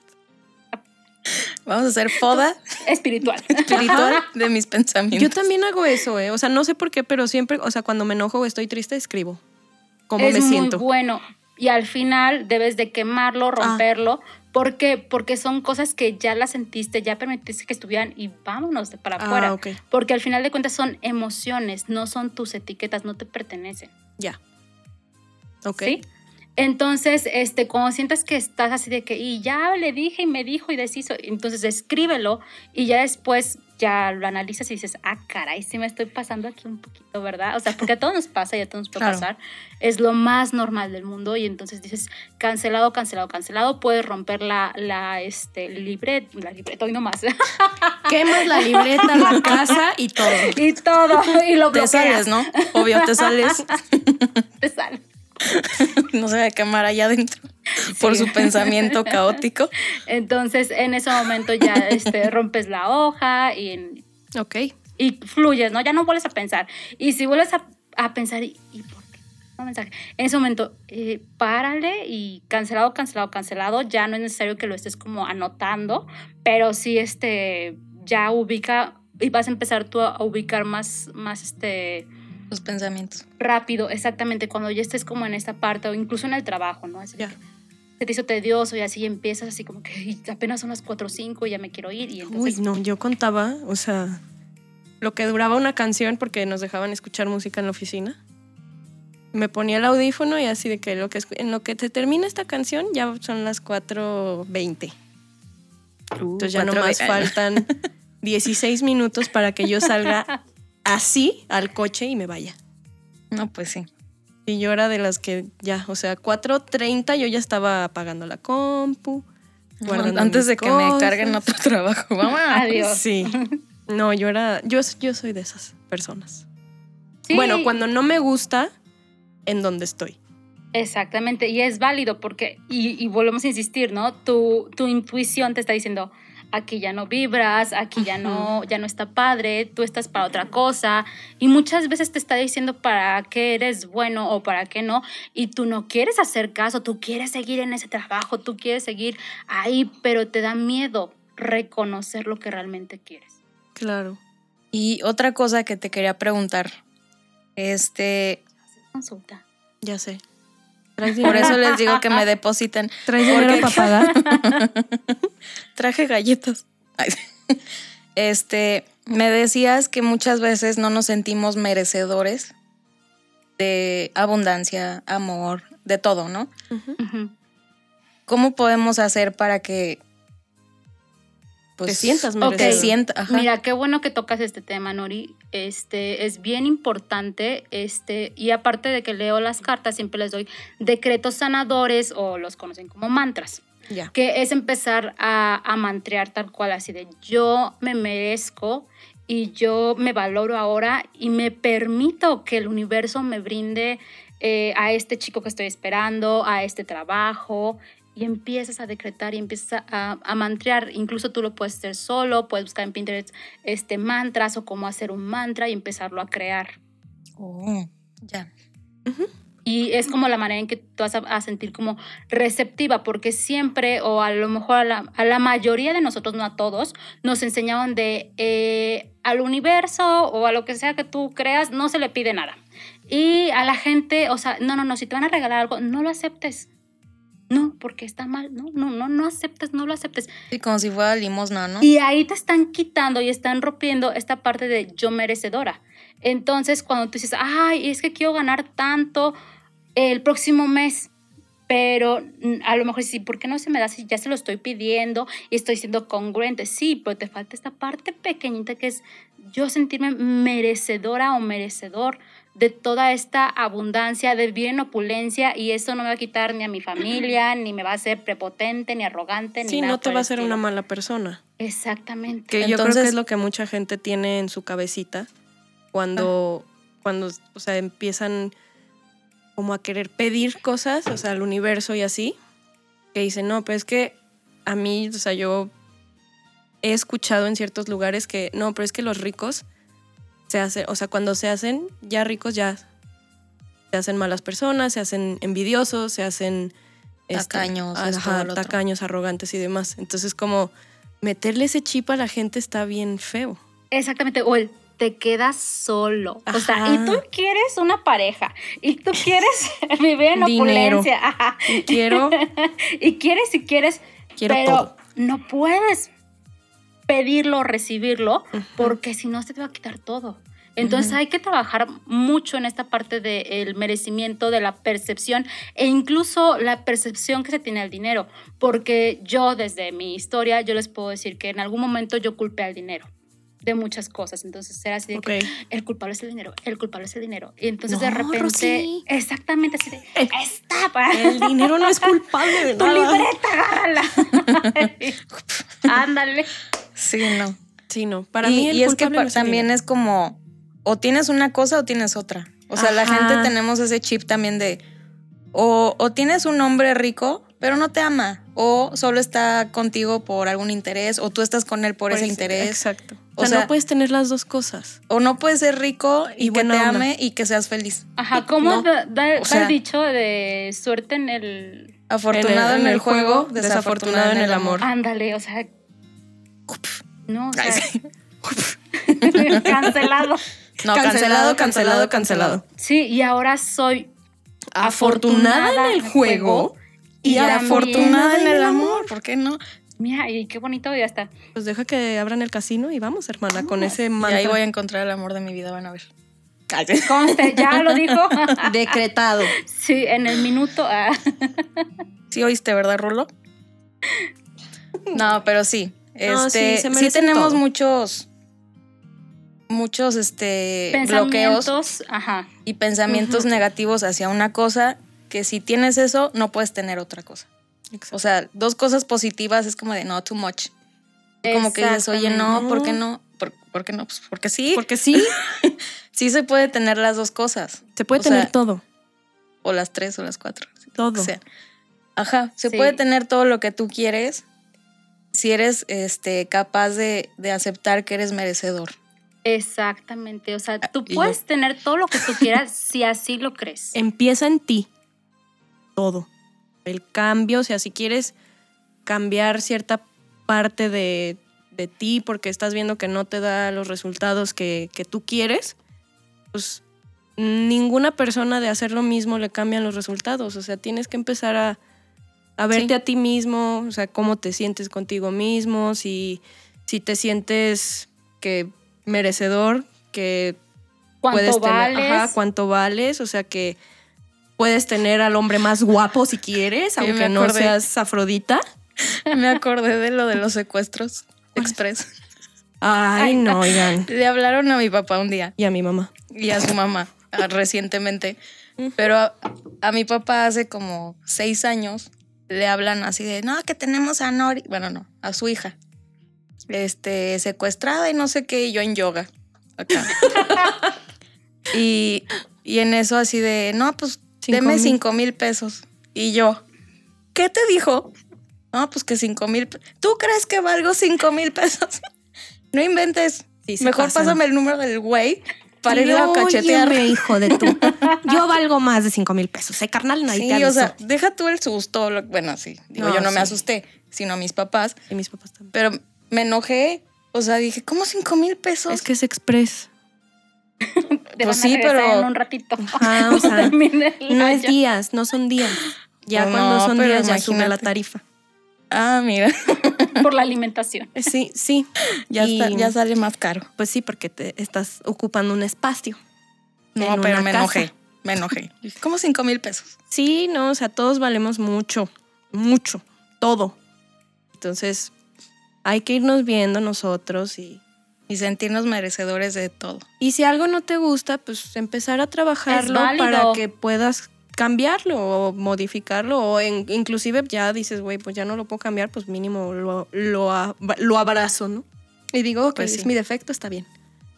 Vamos a hacer foda Espiritual. espiritual de mis pensamientos. Yo también hago eso, ¿eh? O sea, no sé por qué, pero siempre, o sea, cuando me enojo o estoy triste, escribo. ¿Cómo es me muy siento? bueno. Y al final debes de quemarlo, romperlo. ¿Por qué? Porque son cosas que ya las sentiste, ya permitiste que estuvieran y vámonos de para afuera. Ah, ok. Porque al final de cuentas son emociones, no son tus etiquetas, no te pertenecen. Ya. Ok. ¿Sí? Entonces, este, cuando sientas que estás así de que, y ya le dije y me dijo y deshizo, entonces escríbelo y ya después ya lo analizas y dices, ah, caray, sí me estoy pasando aquí un poquito, ¿verdad? O sea, porque a todos nos pasa y a todos nos puede Claro. pasar. Es lo más normal del mundo y entonces dices, cancelado, cancelado, cancelado, puedes romper la, la, este, libreta, la libreta, hoy nomás, Quemas la libreta, la casa y todo. y todo, y lo te bloqueas. sales, ¿no? Obvio, te sales. Te sale. No se va a quemar allá adentro por su pensamiento caótico. Entonces, en ese momento ya este, rompes la hoja y Ok. y fluyes, ¿no? Ya no vuelves a pensar. Y si vuelves a, a pensar, ¿y, y por qué? No mensaje. En ese momento, eh, párale y cancelado, cancelado, cancelado. Ya no es necesario que lo estés como anotando, pero sí este, ya ubica y vas a empezar tú a ubicar más, más este, Los pensamientos. rápido, exactamente, cuando ya estés como en esta parte o incluso en el trabajo, ¿no? Así que, se te hizo tedioso y así empiezas así como que "Y apenas son las 4 o 5 y ya me quiero ir y Uy, entonces no, yo contaba, o sea, lo que duraba una canción porque nos dejaban escuchar música en la oficina. Me ponía el audífono y así de que, lo que en lo que se termina esta canción ya son las 4.20. Entonces ya nomás ve- faltan 16 minutos para que yo salga así al coche y me vaya. No, pues sí. Y yo era de las que ya, o sea, 4.30 yo ya estaba apagando la compu. guardando Antes de que me carguen otro trabajo. Vamos. Adiós. Sí. No, yo era, yo, yo soy de esas personas. Sí, Bueno, cuando no me gusta, en donde estoy. Exactamente, y es válido porque, y, y volvemos a insistir, ¿no? Tu, tu intuición te está diciendo, aquí ya no vibras, aquí ya no, ya no está padre, tú estás para otra cosa, y muchas veces te está diciendo para qué eres bueno o para qué no, y tú no quieres hacer caso, tú quieres seguir en ese trabajo, tú quieres seguir ahí, pero te da miedo reconocer lo que realmente quieres. Claro. Y otra cosa que te quería preguntar. Este, Consulta. Ya sé. ¿Traes por eso les digo que me depositen. ¿traes dinero para pagar? Traje galletas. Este, me decías que muchas veces no nos sentimos merecedores de abundancia, amor, de todo, ¿no? ¿Cómo podemos hacer para que pues, Te sientas Ok. te merecedor. sienta- ajá. Mira, qué bueno que tocas este tema, Nori. Este es bien importante. Este, y aparte de que leo las cartas, siempre les doy decretos sanadores o los conocen como mantras. Ya. Que es empezar a, a mantrear tal cual, así de yo me merezco y yo me valoro ahora y me permito que el universo me brinde eh, a este chico que estoy esperando, a este trabajo. Y empiezas a decretar y empiezas a, a mantrear. Incluso tú lo puedes hacer solo, puedes buscar en Pinterest este, mantras o cómo hacer un mantra y empezarlo a crear. Oh, ya. Y es como la manera en que tú vas a, a sentir como receptiva, porque siempre, o a lo mejor a la, a la mayoría de nosotros, no a todos, nos enseñaban de eh, al universo o a lo que sea que tú creas, no se le pide nada. Y a la gente, o sea, no, no, no, si te van a regalar algo, no lo aceptes. No, porque está mal, no, no, no, no aceptes, no lo aceptes. Sí, como si fuera limosna, ¿no? Y ahí te están quitando y están rompiendo esta parte de yo merecedora. Entonces, cuando tú dices, ay, es que quiero ganar tanto el próximo mes, pero a lo mejor sí, ¿por qué no se me da si ya se lo estoy pidiendo y estoy siendo congruente? Sí, pero te falta esta parte pequeñita que es yo sentirme merecedora o merecedor de toda esta abundancia, de vivir en opulencia y eso no me va a quitar ni a mi familia, ni me va a hacer prepotente, ni arrogante, ni Sí, nada no te va a hacer una mala persona. Exactamente. Que yo creo que Entonces- es lo que mucha gente tiene en su cabecita cuando, cuando o sea, empiezan como a querer pedir cosas, o sea, al universo y así, que dicen, no, pues es que a mí, o sea, yo he escuchado en ciertos lugares que, no, pero es que los ricos se hacen, o sea, cuando se hacen ya ricos ya se hacen malas personas, se hacen envidiosos, se hacen este, Tacaños, ajá, otro. tacaños, arrogantes y demás. Entonces, como meterle ese chip a la gente está bien feo. Exactamente. O el te quedas solo. O sea, y tú quieres una pareja. Y tú quieres vivir en Dinero. opulencia. Ajá. Y quiero, Y quieres y quieres. quiero pero todo. no puedes pedirlo o recibirlo porque si no se te va a quitar todo. Entonces hay que trabajar mucho en esta parte del merecimiento, de la percepción e incluso la percepción que se tiene al dinero. Porque yo desde mi historia, yo les puedo decir que en algún momento yo culpé al dinero de muchas cosas. Entonces era así de que el culpable es el dinero, el culpable es el dinero. Y entonces de repente, Rosy. exactamente así de, Eh, está para El dinero no es culpable de tu nada. libreta, agárrala. Ándale. Sí, no. Sí, no. Para y, mí el y es que no es el también dinero. es como, o tienes una cosa o tienes otra. O sea, la gente tenemos ese chip también de, o, o tienes un hombre rico, pero no te ama, o solo está contigo por algún interés, o tú estás con él por, ese interés, Exacto. O O sea, sea- no puedes tener las dos cosas. o no puedes ser rico y, Y que te onda. ame y que seas feliz. Ajá, ¿cómo No. da, da- O va sea- el dicho de suerte en el... Afortunado en el, juego, desafortunado en el amor. Ándale, o sea... No, o Ay, sea, sí. cancelado. No, cancelado, cancelado, cancelado. Sí, y ahora soy Afortunada en el juego. Y, afortunada en el amor, ¿por qué no? Mira, y qué bonito ya está. Pues deja que abran el casino y vamos, hermana, con ese Y mantra. ahí voy a encontrar el amor de mi vida, van a ver. Conste, ya lo dijo. Decretado. sí, en el minuto. ah. Sí oíste, ¿verdad, Rulo? No, pero sí. No, Este, sí, tenemos todo. muchos muchos este bloqueos. Ajá. y pensamientos negativos hacia una cosa que si tienes eso no puedes tener otra cosa. O sea, dos cosas positivas es como de no too much. Como que dices, oye, no, ¿por qué no? ¿Por, por qué no? Pues porque sí. Porque sí, sí se puede tener las dos cosas. se puede O tener sea, todo. O las tres o las cuatro. Todo. O sea, ajá, se Sí. puede tener todo lo que tú quieres si eres este, capaz de, de aceptar que eres merecedor. Exactamente. O sea, tú Ah, puedes tener todo lo que tú quieras si así lo crees. Empieza en ti. Todo. El cambio, o sea, si quieres cambiar cierta parte de, de ti porque estás viendo que no te da los resultados que, que tú quieres, pues ninguna persona de hacer lo mismo le cambian los resultados. O sea, tienes que empezar a, a verte Sí. a ti mismo, o sea, cómo te sientes contigo mismo, si, si te sientes que merecedor, que ¿Cuánto puedes vales? tener, ajá, cuánto vales, o sea que puedes tener al hombre más guapo si quieres, Sí, aunque no seas afrodita. Me acordé de lo de los secuestros express. Ay, Ay, no, oigan. Le hablaron a mi papá un día Y a mi mamá. y a su mamá ah, recientemente. Pero a, a mi papá hace como seis años le hablan así de, no, que tenemos a Nori, bueno, no, a su hija, este, secuestrada y no sé qué, y yo en yoga, acá. y, y en eso así de, no, pues Cinco deme mil. cinco mil pesos. Y yo, ¿qué te dijo? No, pues que cinco mil. ¿Tú crees que valgo cinco mil pesos? no inventes. Sí, Mejor pasan. pásame el número del güey para ir a cachetear. hijo de tú. Yo valgo más de 5 mil pesos. ¿eh, carnal? Nadie Sí, te o sea, deja tú el susto. Bueno, sí. Digo, No, yo no me sí. asusté, sino mis papás. Y mis papás también. Pero me enojé. O sea, dije, ¿cómo cinco mil pesos? Es que es express. Te Pues van a sí, pero- en un ratito. Ajá, o sea, No es días, no son días. Ya cuando no, son días ya sube la tarifa. Ah, mira, por la alimentación. Eh, Sí, sí. ya, Y- está- ya sale más caro. Pues sí, porque te estás ocupando un espacio. No, en pero una me casa. enojé. Me enojé. ¿Cómo cinco mil pesos? Sí, no, o sea, todos valemos mucho, mucho, todo. Entonces, hay que irnos viendo nosotros y, Y sentirnos merecedores de todo. y si algo no te gusta, pues empezar a trabajarlo para que puedas cambiarlo o modificarlo o en- inclusive ya dices, güey, pues ya no lo puedo cambiar, pues mínimo lo, lo, lo abrazo, ¿no? Y digo, ok, Pues es mi defecto, está bien.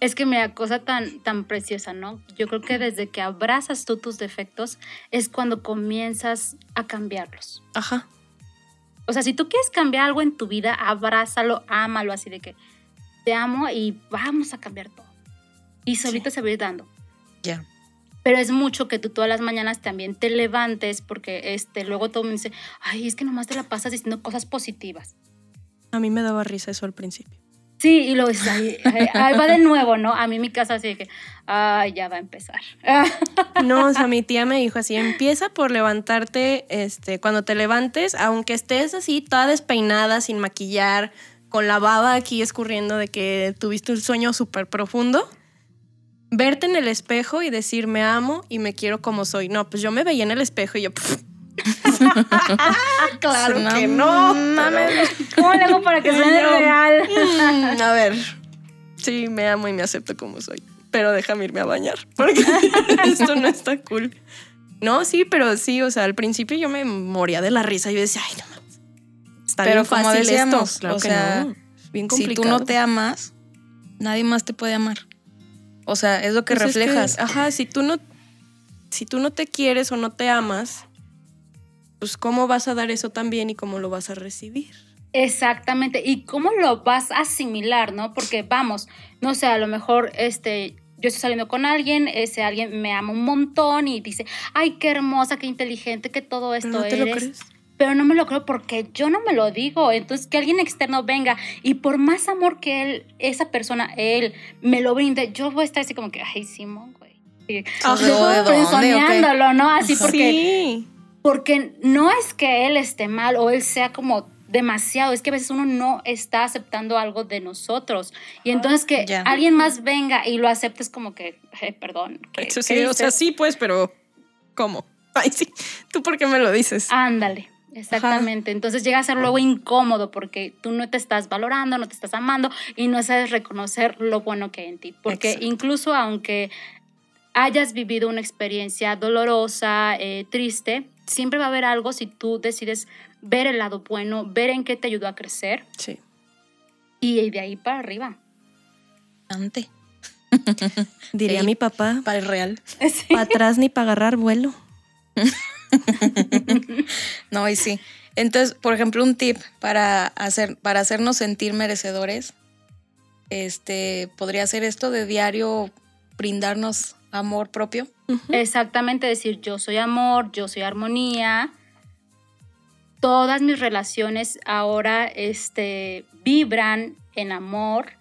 Es que mira, cosa tan, tan preciosa, ¿no? Yo creo que desde que abrazas tú tus defectos es cuando comienzas a cambiarlos. Ajá. O sea, si tú quieres cambiar algo en tu vida, abrázalo, ámalo, así de que te amo y vamos a cambiar todo. Y solito se va a ir dando. Ya. Pero es mucho que tú todas las mañanas también te levantes porque este, luego todo el mundo dice, ay, es que nomás te la pasas diciendo cosas positivas. A mí me daba risa eso al principio. Sí, y luego dices, ay, ahí va de nuevo, ¿no? A mí mi casa así de que, ay, ya va a empezar. No, o sea, mi tía me dijo así, empieza por levantarte, este, cuando te levantes, aunque estés así toda despeinada, sin maquillar, con la baba aquí escurriendo de que tuviste un sueño súper profundo, verte en el espejo y decir me amo y me quiero como soy. No, pues yo me veía en el espejo y yo... "Pff". claro que no. mames. ¿Cómo le hago para que suene yo, real? "Mm, a ver, sí, me amo y me acepto como soy, pero déjame irme a bañar, porque esto no está cool. No, sí, pero sí, o sea, al principio yo me moría de la risa. Yo decía, ay, no. Está Pero bien como fácil decíamos, esto. Claro o que sea, no. Bien Si tú no te amas, nadie más te puede amar. O sea, es lo que Pues es reflejas. ajá, si tú no, si tú no te quieres o no te amas, pues cómo vas a dar eso también y cómo lo vas a recibir. Exactamente. ¿Y cómo lo vas a asimilar, no? Porque vamos, no sé, a lo mejor este, yo estoy saliendo con alguien, ese alguien me ama un montón y dice, ay, qué hermosa, qué inteligente, que todo esto no te eres. lo crees. Pero no me lo creo porque yo no me lo digo. Entonces, que alguien externo venga y por más amor que él, esa persona, él, me lo brinde, yo voy a estar así como que, ay, Simón, güey. Y- Ajá. ¿De dónde o qué? Soñándolo, ¿no? Así porque Sí. Porque no es que él esté mal o él sea como demasiado, es que a veces uno no está aceptando algo de nosotros. Y entonces que alguien más venga y lo acepte es como que, perdón. ¿qué- sí, o sea, sí, pues, pero ¿cómo? Ay, sí. ¿Tú por qué me lo dices? Ándale, exactamente. Entonces llega a ser luego incómodo porque tú no te estás valorando, no te estás amando y no sabes reconocer lo bueno que hay en ti. Porque Exacto. incluso aunque hayas vivido una experiencia dolorosa, eh, triste, siempre va a haber algo si tú decides ver el lado bueno, ver en qué te ayudó a crecer Sí. y de ahí para arriba. Ante, Diría mi papá, para el real. Sí. para atrás ni para agarrar vuelo. No, y sí. Entonces, por ejemplo, un tip para hacer, para hacernos sentir merecedores, este, podría ser esto de diario brindarnos amor propio. Exactamente decir yo soy amor, yo soy armonía. Todas mis relaciones ahora este, vibran en amor.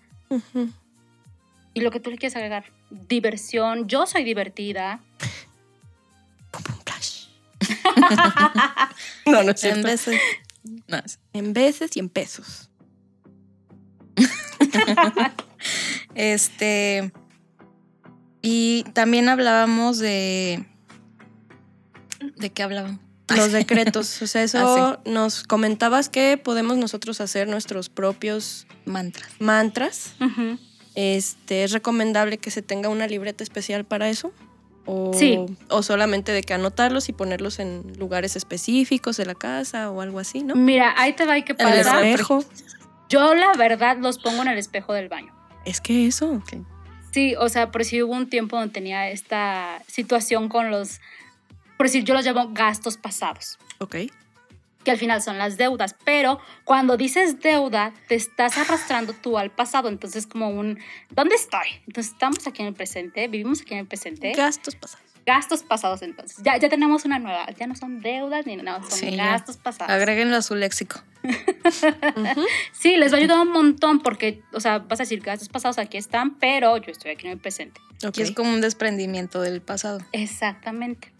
Y lo que tú le quieres agregar, diversión, yo soy divertida. No, no es En cierto. vez de- no, es- En veces y en pesos. Este. Y también hablábamos de. ¿De qué hablábamos? Los decretos. O sea, eso Ah, nos comentabas que podemos nosotros hacer nuestros propios Mantras. mantras. Este, ¿Es recomendable que se tenga una libreta especial para eso? O, Sí. o solamente de que anotarlos y ponerlos en lugares específicos de la casa o algo así, ¿no? Mira, ahí te va y qué En el. Espejo. Yo la verdad los pongo en el espejo del baño. Es que eso. Sí, o sea, por si hubo un tiempo donde tenía esta situación con los, por decir, yo los llamo gastos pasados. Ok. Que al final son las deudas, pero cuando dices deuda, te estás arrastrando tú al pasado, entonces como un, ¿dónde estoy? Entonces estamos aquí en el presente, vivimos aquí en el presente, Gastos pasados. gastos pasados entonces, ya, ya tenemos una nueva, ya no son deudas ni nada, son Sí, gastos pasados. Agréguenlo a su léxico. Sí, les va a ayudar un montón porque, o sea, vas a decir gastos pasados aquí están, pero yo estoy aquí en el presente. Ok. Y es como un desprendimiento del pasado. Exactamente.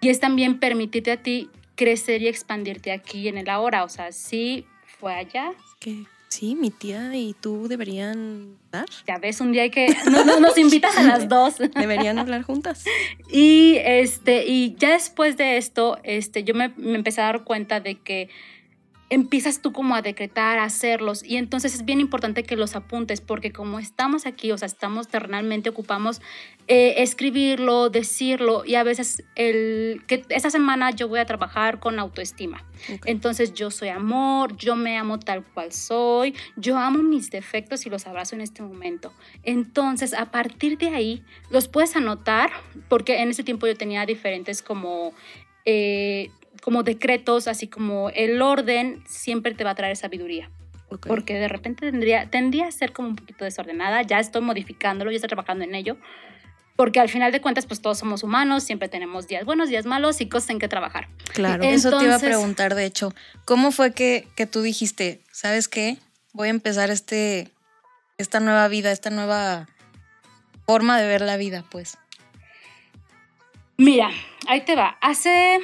Y es también permitirte a ti crecer y expandirte aquí en el ahora, o sea, sí fue allá, que sí, mi tía y tú deberían dar. Ya ves, un día hay que. No, no, nos invitas a las dos. Deberían hablar juntas. Y este, y ya después de esto, este, yo me, me empecé a dar cuenta de que empiezas tú como a decretar, a hacerlos. Y entonces es bien importante que los apuntes, porque como estamos aquí, o sea, estamos terrenalmente, ocupamos eh, escribirlo, decirlo, y a veces el que esta semana yo voy a trabajar con autoestima. Entonces yo soy amor, yo me amo tal cual soy, yo amo mis defectos y los abrazo en este momento. Entonces a partir de ahí los puedes anotar, porque en ese tiempo yo tenía diferentes como... eh, como decretos, así como el orden siempre te va a traer sabiduría, porque de repente tendría, tendría a ser como un poquito desordenada, ya estoy modificándolo, ya estoy trabajando en ello, porque al final de cuentas pues todos somos humanos, siempre tenemos días buenos, días malos y cosas en que trabajar. Claro. Eh, Eso te iba a Entonces- preguntar, de hecho. ¿Cómo fue que, que tú dijiste, ¿sabes qué? Voy a empezar este, esta nueva vida, esta nueva forma de ver la vida, pues. Mira, ahí te va. Hace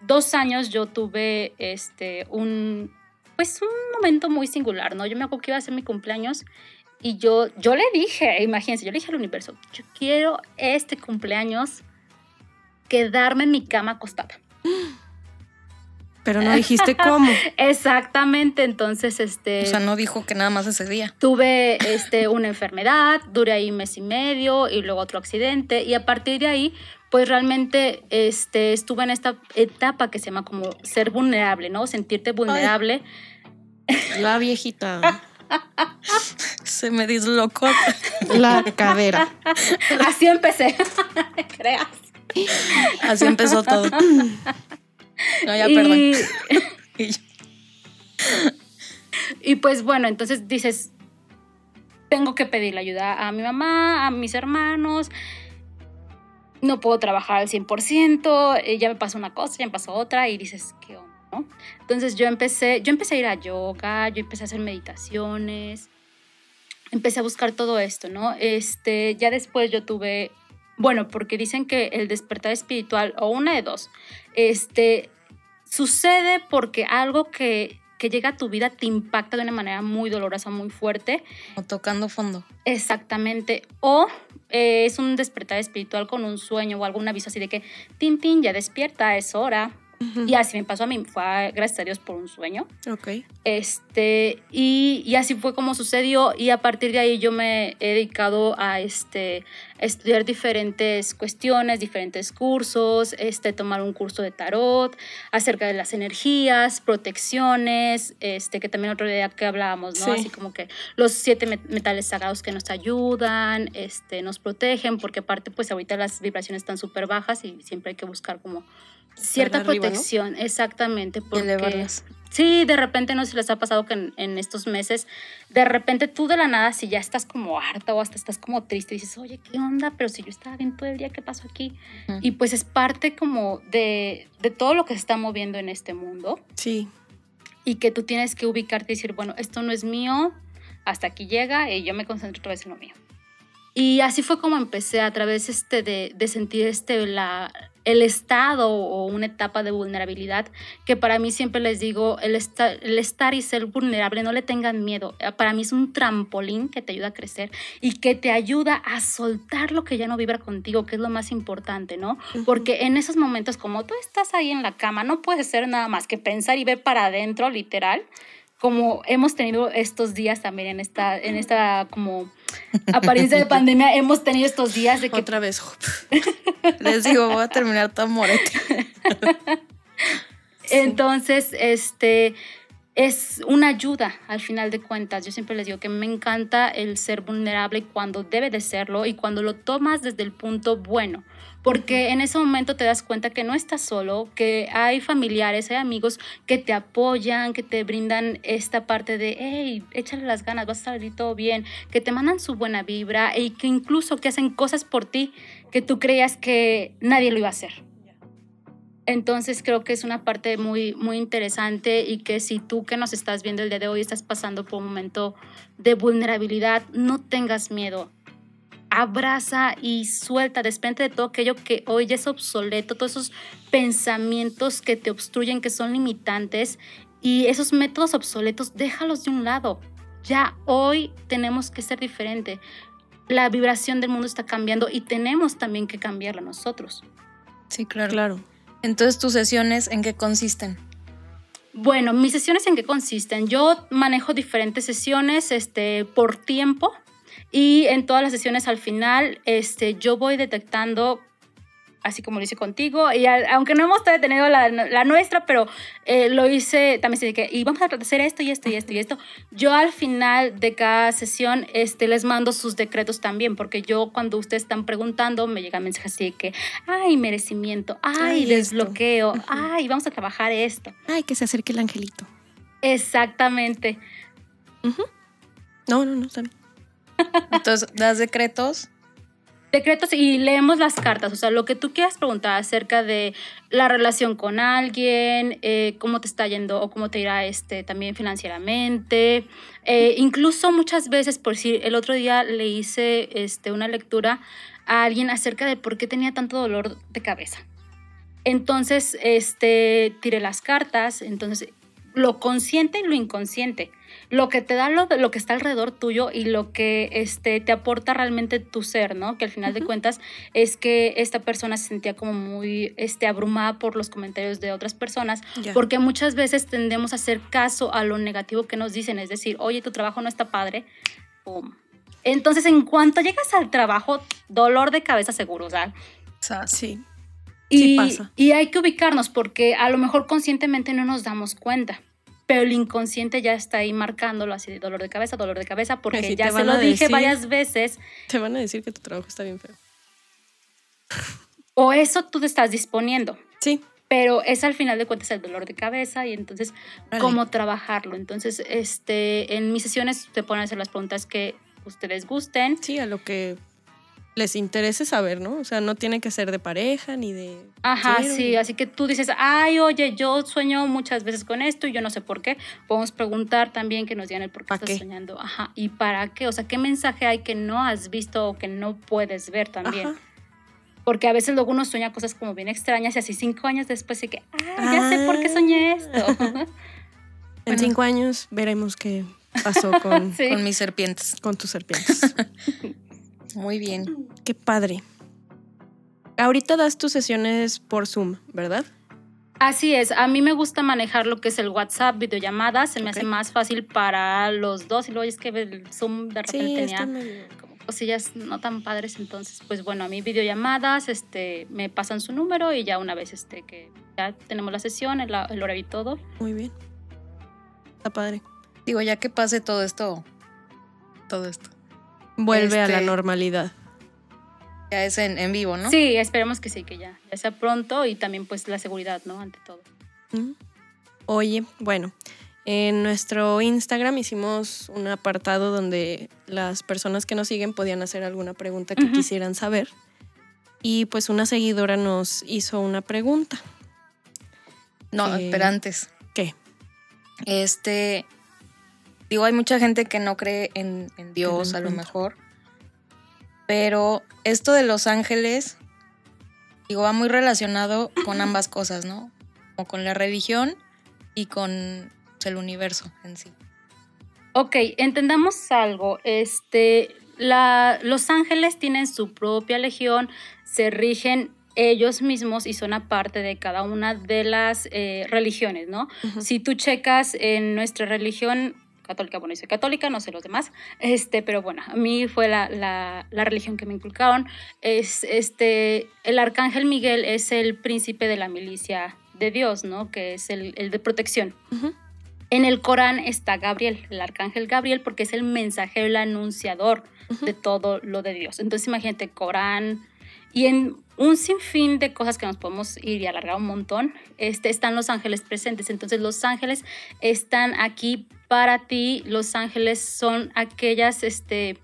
dos años yo tuve este un pues un momento muy singular, ¿no? Yo me acuerdo que iba a ser mi cumpleaños y yo yo le dije, imagínense, yo le dije al universo, yo quiero este cumpleaños quedarme en mi cama acostada. Pero no dijiste cómo. Exactamente, entonces este O sea, no dijo que nada más ese día. Tuve este, una enfermedad, duré ahí un mes y medio y luego otro accidente y a partir de ahí pues realmente este, estuve en esta etapa que se llama como ser vulnerable, ¿no? Sentirte vulnerable. La viejita. Se me dislocó. La cadera. Así empecé, creas. Así empezó todo. No, ya, y, perdón. Y yo, y pues bueno, entonces dices, tengo que pedirle ayuda a mi mamá, a mis hermanos. No puedo trabajar al 100%, eh, ya me pasó una cosa, ya me pasó otra y dices, ¿qué onda? No? Entonces yo empecé, yo empecé a ir a yoga, yo empecé a hacer meditaciones, empecé a buscar todo esto, ¿no? Este, ya después yo tuve, bueno, porque dicen que el despertar espiritual, o una de dos, este, sucede porque algo que, que llega a tu vida te impacta de una manera muy dolorosa, muy fuerte. O tocando fondo. Exactamente. O eh, es un despertar espiritual con un sueño o algún aviso así de que, tin, tin, ya despierta, es hora. Y así me pasó a mí, fue gracias a Dios por un sueño. Ok. Este, y, y así fue como sucedió y a partir de ahí yo me he dedicado a este, estudiar diferentes cuestiones, diferentes cursos, este, tomar un curso de tarot acerca de las energías, protecciones, este, que también otro día que hablábamos, ¿no? Sí. Así como que los siete met- metales sagrados que nos ayudan, este, nos protegen, porque aparte pues ahorita las vibraciones están súper bajas y siempre hay que buscar como cierta arriba, ¿no? protección, exactamente, porque sí, de repente no se les ha pasado que en, en estos meses, de repente tú de la nada, si ya estás como harta o hasta estás como triste, dices, oye, ¿qué onda? Pero si yo estaba bien todo el día, ¿qué pasó aquí? Ujú. Y pues es parte como de, de todo lo que se está moviendo en este mundo Sí. y que tú tienes que ubicarte y decir, bueno, esto no es mío, hasta aquí llega y yo me concentro otra vez en lo mío. Y así fue como empecé a través este de, de sentir este, la, el estado o una etapa de vulnerabilidad, que para mí siempre les digo, el, esta- el estar y ser vulnerable, no le tengan miedo. Eh, Para mí es un trampolín que te ayuda a crecer y que te ayuda a soltar lo que ya no vibra contigo, que es lo más importante, ¿no? Porque en esos momentos, como tú estás ahí en la cama, no puedes hacer nada más que pensar y ver para adentro, literal, como hemos tenido estos días también en esta, en esta como apariencia de pandemia, hemos tenido estos días de que Otra vez. Les digo, voy a terminar tan morete. Entonces, este es una ayuda al final de cuentas. Yo siempre les digo que me encanta el ser vulnerable cuando debe de serlo y cuando lo tomas desde el punto bueno. Porque en ese momento te das cuenta que no estás solo, que hay familiares, hay amigos que te apoyan, que te brindan esta parte de, hey, échale las ganas, vas a salir todo bien, que te mandan su buena vibra y que incluso que hacen cosas por ti que tú creías que nadie lo iba a hacer. Entonces creo que es una parte muy, muy interesante y que si tú que nos estás viendo el día de hoy estás pasando por un momento de vulnerabilidad, no tengas miedo. Abraza y suelta, desprende de todo aquello que hoy ya es obsoleto, todos esos pensamientos que te obstruyen, que son limitantes y esos métodos obsoletos, déjalos de un lado. Ya hoy tenemos que ser diferente. La vibración del mundo está cambiando y tenemos también que cambiarla nosotros. Sí, claro. Claro. Entonces, ¿tus sesiones en qué consisten? Bueno, mis sesiones en qué consisten? Yo manejo diferentes sesiones este, por tiempo y en todas las sesiones al final este, yo voy detectando, así como lo hice contigo, y al- aunque no hemos tenido la, la nuestra, pero eh, lo hice también, así de que, y vamos a hacer esto y esto y esto y esto. Yo al final de cada sesión este, les mando sus decretos también, porque yo cuando ustedes están preguntando me llegan mensajes así de que, ay, merecimiento, ay, Ay, esto. desbloqueo, ay, vamos a trabajar esto. Ay, que se acerque el angelito. Exactamente. No, no, no, está bien. Entonces, das decretos. Decretos y leemos las cartas, o sea, lo que tú quieras preguntar acerca de la relación con alguien, eh, cómo te está yendo o cómo te irá este, también financieramente. Eh, incluso muchas veces, por decir, el otro día le hice este, una lectura a alguien acerca de por qué tenía tanto dolor de cabeza. Entonces, este, tiré las cartas, entonces lo consciente y lo inconsciente, lo que te da lo, lo que está alrededor tuyo y lo que este, te aporta realmente tu ser, ¿no? Que al final de cuentas es que esta persona se sentía como muy este, abrumada por los comentarios de otras personas, porque muchas veces tendemos a hacer caso a lo negativo que nos dicen, es decir, oye, tu trabajo no está padre. Entonces, en cuanto llegas al trabajo, dolor de cabeza seguro, o sea. Sí. y, Sí pasa. y hay que ubicarnos porque a lo mejor conscientemente no nos damos cuenta. Pero el inconsciente ya está ahí marcándolo así de dolor de cabeza, dolor de cabeza, porque ya se lo dije varias veces. Te van a decir que tu trabajo está bien feo. O eso tú te estás disponiendo. Sí. Pero es al final de cuentas el dolor de cabeza y entonces Vale. cómo trabajarlo. Entonces, este, en mis sesiones te ponen a hacer las preguntas que ustedes gusten. Sí, a lo que les interese saber, ¿no? O sea, no tiene que ser de pareja ni de. Ajá, sí, así que tú dices, ay, oye, yo sueño muchas veces con esto y yo no sé por qué. Podemos preguntar también que nos digan el por qué ¿Pa estás qué? soñando. Ajá, ¿y para qué? O sea, ¿qué mensaje hay que no has visto o que no puedes ver también? Ajá. Porque a veces luego uno sueña cosas como bien extrañas y así cinco años después y que, ah, ya sé por qué soñé esto. En cinco años veremos qué pasó con, Sí. Con mis serpientes. con tus serpientes. Muy bien. Qué padre. Ahorita das tus sesiones por Zoom, ¿verdad? Así es, a mí me gusta manejar lo que es el WhatsApp, videollamadas, se me hace más fácil para los dos y luego es que el Zoom de repente Sí, tenía está medio... como cosillas no tan padres, entonces pues bueno, a mí videollamadas, este, me pasan su número y ya una vez este que ya tenemos la sesión, el, el horario y todo. Muy bien. Está padre. Digo, ya que pase todo esto, todo esto, Vuelve a la Este- normalidad. ya es en, en vivo, ¿no? Sí, esperemos que sí, que ya, ya sea pronto y también pues la seguridad, ¿no? Ante todo. Oye, bueno, en nuestro Instagram hicimos un apartado donde las personas que nos siguen podían hacer alguna pregunta que quisieran saber. Y pues una seguidora nos hizo una pregunta. No, Eh, pero antes. ¿Qué? Este, digo, hay mucha gente que no cree en, en Dios a lo mejor, pero esto de los ángeles, digo, va muy relacionado con ambas cosas, ¿no? Como con la religión y con el universo en sí. Ok, entendamos algo. Este, la, los ángeles tienen su propia legión, se rigen ellos mismos y son aparte de cada una de las eh, religiones, ¿no? Si tú checas en nuestra religión católica, bueno, yo soy católica, no sé los demás, este, pero bueno, a mí fue la, la- la religión que me inculcaron. Es, este, el arcángel Miguel es el príncipe de la milicia de Dios, ¿no? Que es el, el de protección. Ujú. En el Corán está Gabriel, el arcángel Gabriel, porque es el mensajero, el anunciador Ujú. de todo lo de Dios. Entonces imagínate, Corán y en un sinfín de cosas que nos podemos ir y alargar un montón, este, están los ángeles presentes. Entonces los ángeles están aquí para ti. Los ángeles son aquellas este,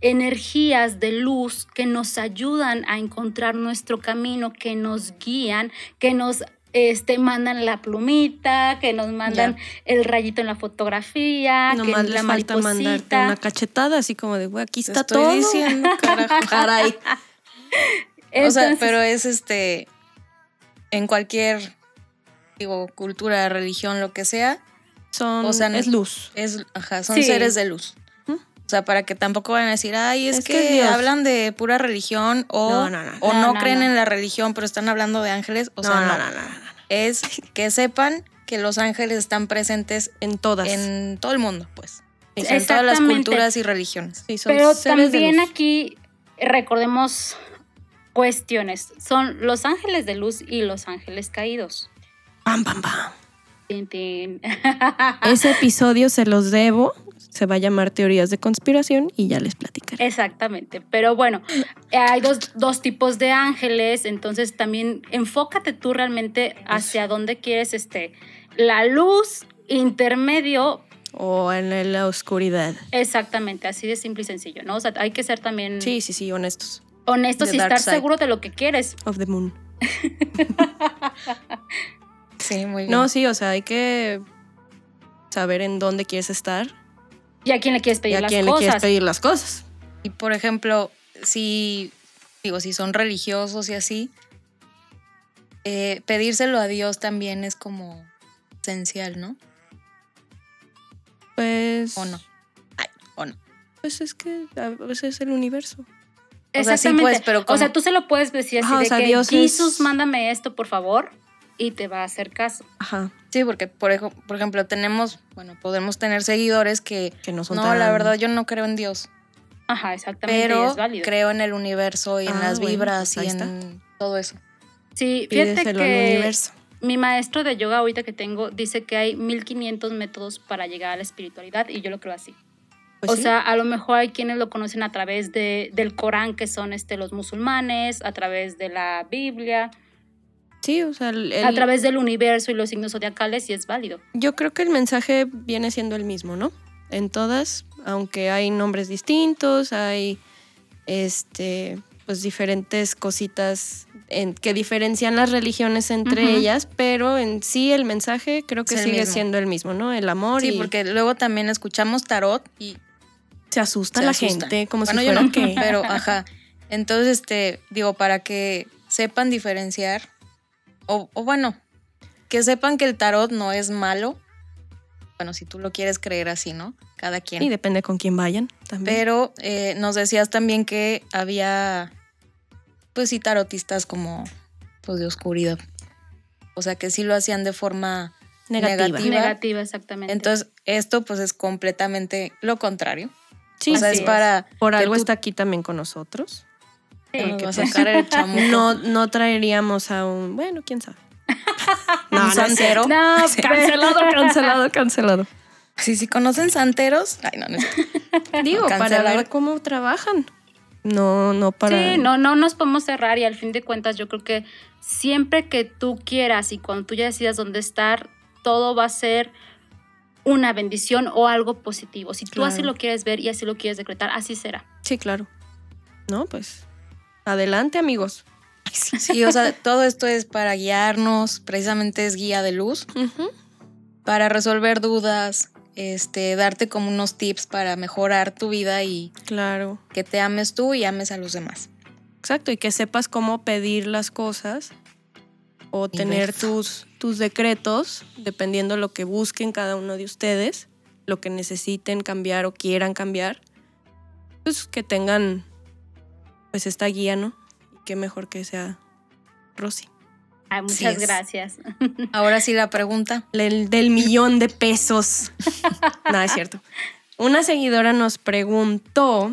energías de luz que nos ayudan a encontrar nuestro camino, que nos guían, que nos este, mandan la plumita, que nos mandan el rayito en la fotografía, Nomás que la falta mandarte una cachetada, así como de, güey, aquí Te está estoy todo. diciendo, carajo. Caray. o sea, pero es este, en cualquier, digo, cultura, religión, lo que sea, Son, O sea, es luz. es, ajá, son Sí. seres de luz. O sea, para que tampoco vayan a decir, ay, es, Es que que, es Dios". hablan de pura religión o No, no, no. o No, no, no, creen no. en la religión, pero están hablando de ángeles. O no, sea, no, no, no, no, no. Es que sepan que los ángeles están presentes En todas. en todo el mundo, pues. En todas las culturas y religiones. Sí, son Pero seres de también luz. aquí recordemos cuestiones. Son los ángeles de luz y los ángeles caídos. Pam, pam, pam. Tin, tin. Ese episodio se los debo. Se va a llamar Teorías de Conspiración y ya les platicaré. Exactamente, pero bueno, hay dos, dos tipos de ángeles, entonces también enfócate tú realmente hacia dónde quieres este, la luz intermedio, O en la oscuridad. exactamente, así de simple y sencillo, ¿no? O sea, hay que ser también Sí, sí, sí, honestos. honestos The y estar seguro de lo que quieres. Of the moon. Sí, muy bien. No, sí, o sea, hay que saber en dónde quieres estar Y a quién le quieres y pedir a las quién le quieres cosas. pedir las cosas. Y por ejemplo, si digo, si son religiosos y así, eh, pedírselo a Dios también es como esencial, ¿no? Pues. ¿O no? Ay, ¿o no? Pues es que a veces es el universo. O sea, sí, Exactamente. pues, pero O sea, tú se lo puedes decir así o de sea, que Dios Jesús, es- mándame esto, por favor, y te va a hacer caso. Ajá. Sí, porque por, ejo- por ejemplo tenemos, bueno, podemos tener seguidores que Que no son no, tan- la verdad yo no creo en Dios, Ajá, exactamente, pero es válido. creo en el universo y en Ah, las bueno, vibras pues y en todo eso. Sí, fíjate Pídeselo al que universo. mi maestro de yoga ahorita que tengo dice que hay 1500 métodos para llegar a la espiritualidad y yo lo creo así. Pues o sí. sea, a lo mejor hay quienes lo conocen a través de, del Corán, que son este, los musulmanes, a través de la Biblia, Sí, o sea, el- a través del universo y los signos zodiacales y es válido. yo creo que el mensaje viene siendo el mismo, ¿no? En todas, aunque hay nombres distintos, hay este pues diferentes cositas en- que diferencian las religiones entre ellas, pero en sí el mensaje creo que sigue mismo. siendo el mismo, ¿no? El amor Sí, y porque luego también escuchamos tarot y se asusta se la asustan. gente como bueno, si yo fuera no, que pero ajá. Entonces, este, digo, para que sepan diferenciar, o, o bueno, que sepan que el tarot no es malo. Bueno, si tú lo quieres creer así, ¿no? Cada quien. Y depende con quién vayan también. Pero eh, nos decías también que había, pues sí, tarotistas como, pues de oscuridad. O sea, que sí lo hacían de forma Negativa. negativa. Negativa, exactamente. Entonces, esto pues es completamente lo contrario. sí, o sea, es es. para por que algo tú está aquí también con nosotros. Sí. sacar el. No, no traeríamos a un. Bueno, quién sabe. No, Un santero. No, Cancelado, cancelado, cancelado. Sí, sí, conocen santeros. Ay, no, no. Digo, para ver cómo trabajan. No, no para. Sí, no, no nos podemos cerrar y al fin de cuentas yo creo que siempre que tú quieras y cuando tú ya decidas dónde estar, todo va a ser una bendición o algo positivo. Si tú así lo quieres ver y así lo quieres decretar, así será. Sí, claro. No, pues. Adelante, amigos. Sí, o sea, todo esto es para guiarnos, precisamente es guía de luz, para resolver dudas, este, darte como unos tips para mejorar tu vida y Claro. que te ames tú y ames a los demás. Exacto, y que sepas cómo pedir las cosas o Y tener ver. tus, tus decretos, dependiendo lo que busquen cada uno de ustedes, lo que necesiten cambiar o quieran cambiar, pues que tengan pues esta guía, ¿no? Y qué mejor que sea Rosy. Ay, muchas gracias. Ahora sí la pregunta. El del millón de pesos. Nada, es cierto. Una seguidora nos preguntó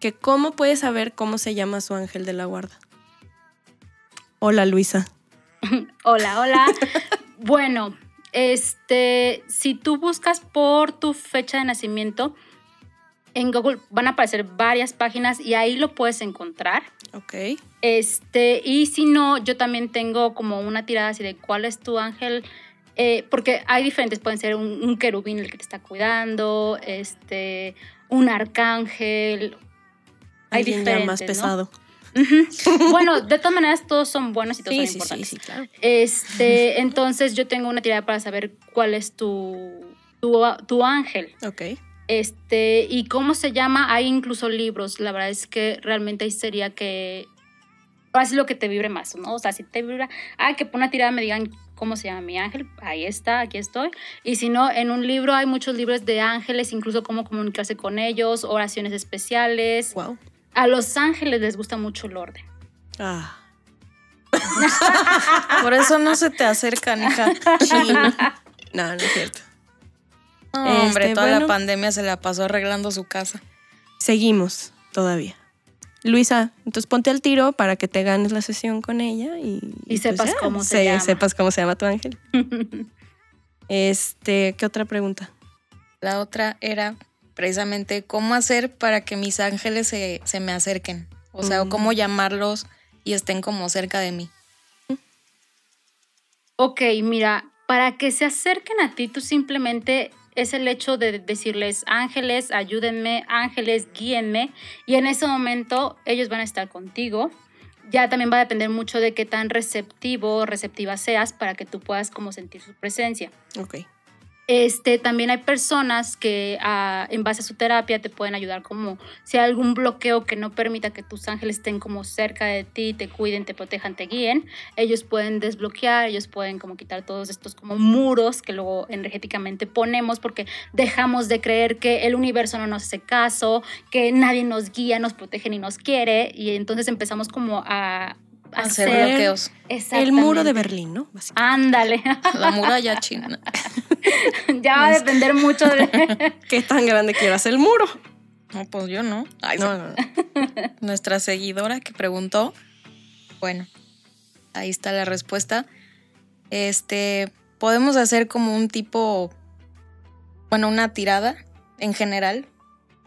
que cómo puede saber cómo se llama su ángel de la guarda. Hola, Luisa. Hola, hola. bueno, este, si tú buscas por tu fecha de nacimiento, en Google van a aparecer varias páginas y ahí lo puedes encontrar. Ok. Este, y si no, yo también tengo como una tirada así de cuál es tu ángel. eh, porque hay diferentes, pueden ser un, un querubín el que te está cuidando, este, un arcángel. Hay diferentes, más ¿no? pesado. Bueno, de todas maneras todos son buenos y todos Sí, son sí, sí, importantes. sí, claro. Este, entonces yo tengo una tirada para saber cuál es tu, tu, tu ángel. Ok. Este, y cómo se llama, hay incluso libros. La verdad es que realmente ahí sería que haz lo que te vibre más, ¿no? O sea, si te vibra, ah, que por una tirada me digan cómo se llama mi ángel, ahí está, aquí estoy. Y si no, en un libro hay muchos libros de ángeles, incluso cómo comunicarse con ellos, oraciones especiales. Wow. A los ángeles les gusta mucho el orden. Ah. Por eso no se te acercan, hija. No, no es cierto. Hombre, Este, toda bueno. la pandemia se la pasó arreglando su casa. Seguimos todavía. Luisa, entonces ponte al tiro para que te ganes la sesión con ella y, Y sepas cómo se llama. Sepas cómo se llama tu ángel. Este, ¿qué otra pregunta? La otra era precisamente cómo hacer para que mis ángeles se, se me acerquen. O sea, Mm. cómo llamarlos y estén como cerca de mí. Ok, mira, para que se acerquen a ti, tú simplemente es el hecho de decirles, ángeles, ayúdenme, ángeles, guíenme, y en ese momento ellos van a estar contigo. Ya también va a depender mucho de qué tan receptivo o receptiva seas para que tú puedas como sentir su presencia. Ok. Este, también hay personas que ah, en base a su terapia te pueden ayudar como si hay algún bloqueo que no permita que tus ángeles estén como cerca de ti, te cuiden, te protejan, te guíen, ellos pueden desbloquear, ellos pueden como quitar todos estos como muros que luego energéticamente ponemos porque dejamos de creer que el universo no nos hace caso, que nadie nos guía, nos protege ni nos quiere y entonces empezamos como a, a Hacer hacer bloqueos. El muro de. Berlín, ¿no? Básicamente. Ándale, La muralla china. ya va a depender mucho de... ¿Qué tan grande quieras el muro? No, pues yo no. Ay, No, sí. no, no. Nuestra seguidora que preguntó. Bueno, ahí está la respuesta. Este, podemos hacer como un tipo, bueno, una tirada en general,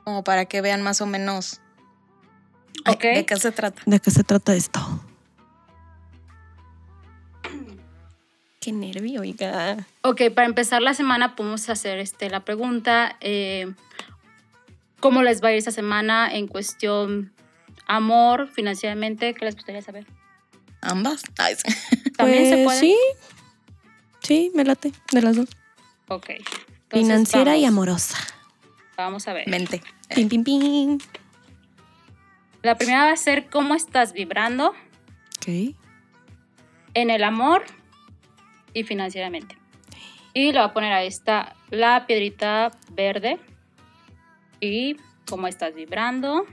como para que vean más o menos de qué se trata. ¿De qué se trata esto? Qué nervio, oiga. Ok, para empezar la semana podemos hacer este, la pregunta, eh, ¿cómo les va a ir esta semana en cuestión amor, financieramente? ¿Qué les gustaría saber? Ambas. ¿También se Pues, puede? Sí. Sí, me late. De las dos. Ok. entonces Financiera y amorosa. Vamos a ver. Mente. Pim, pim, pim. La primera va a ser cómo estás vibrando Ok. en el amor y financieramente. Y le voy a poner a esta la piedrita verde y cómo estás vibrando.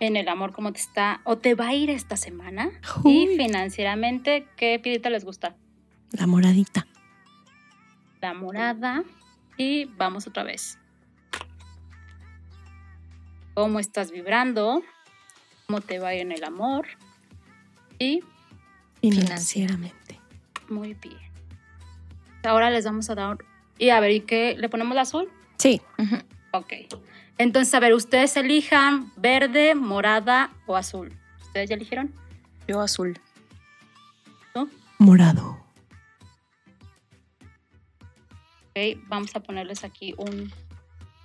En el amor, cómo te está o te va a ir esta semana. Y financieramente, ¿qué piedrita les gusta? La moradita. La morada. Y vamos otra vez. ¿Cómo estás vibrando? ¿Cómo te va en el amor? Y Financieramente. muy bien. Ahora les vamos a dar... Y a ver, ¿y qué? ¿Le ponemos la azul? Sí. Ok. Entonces, a ver, ustedes elijan verde, morada o azul. ¿Ustedes ya eligieron? Yo azul. Morado. Ok, vamos a ponerles aquí un,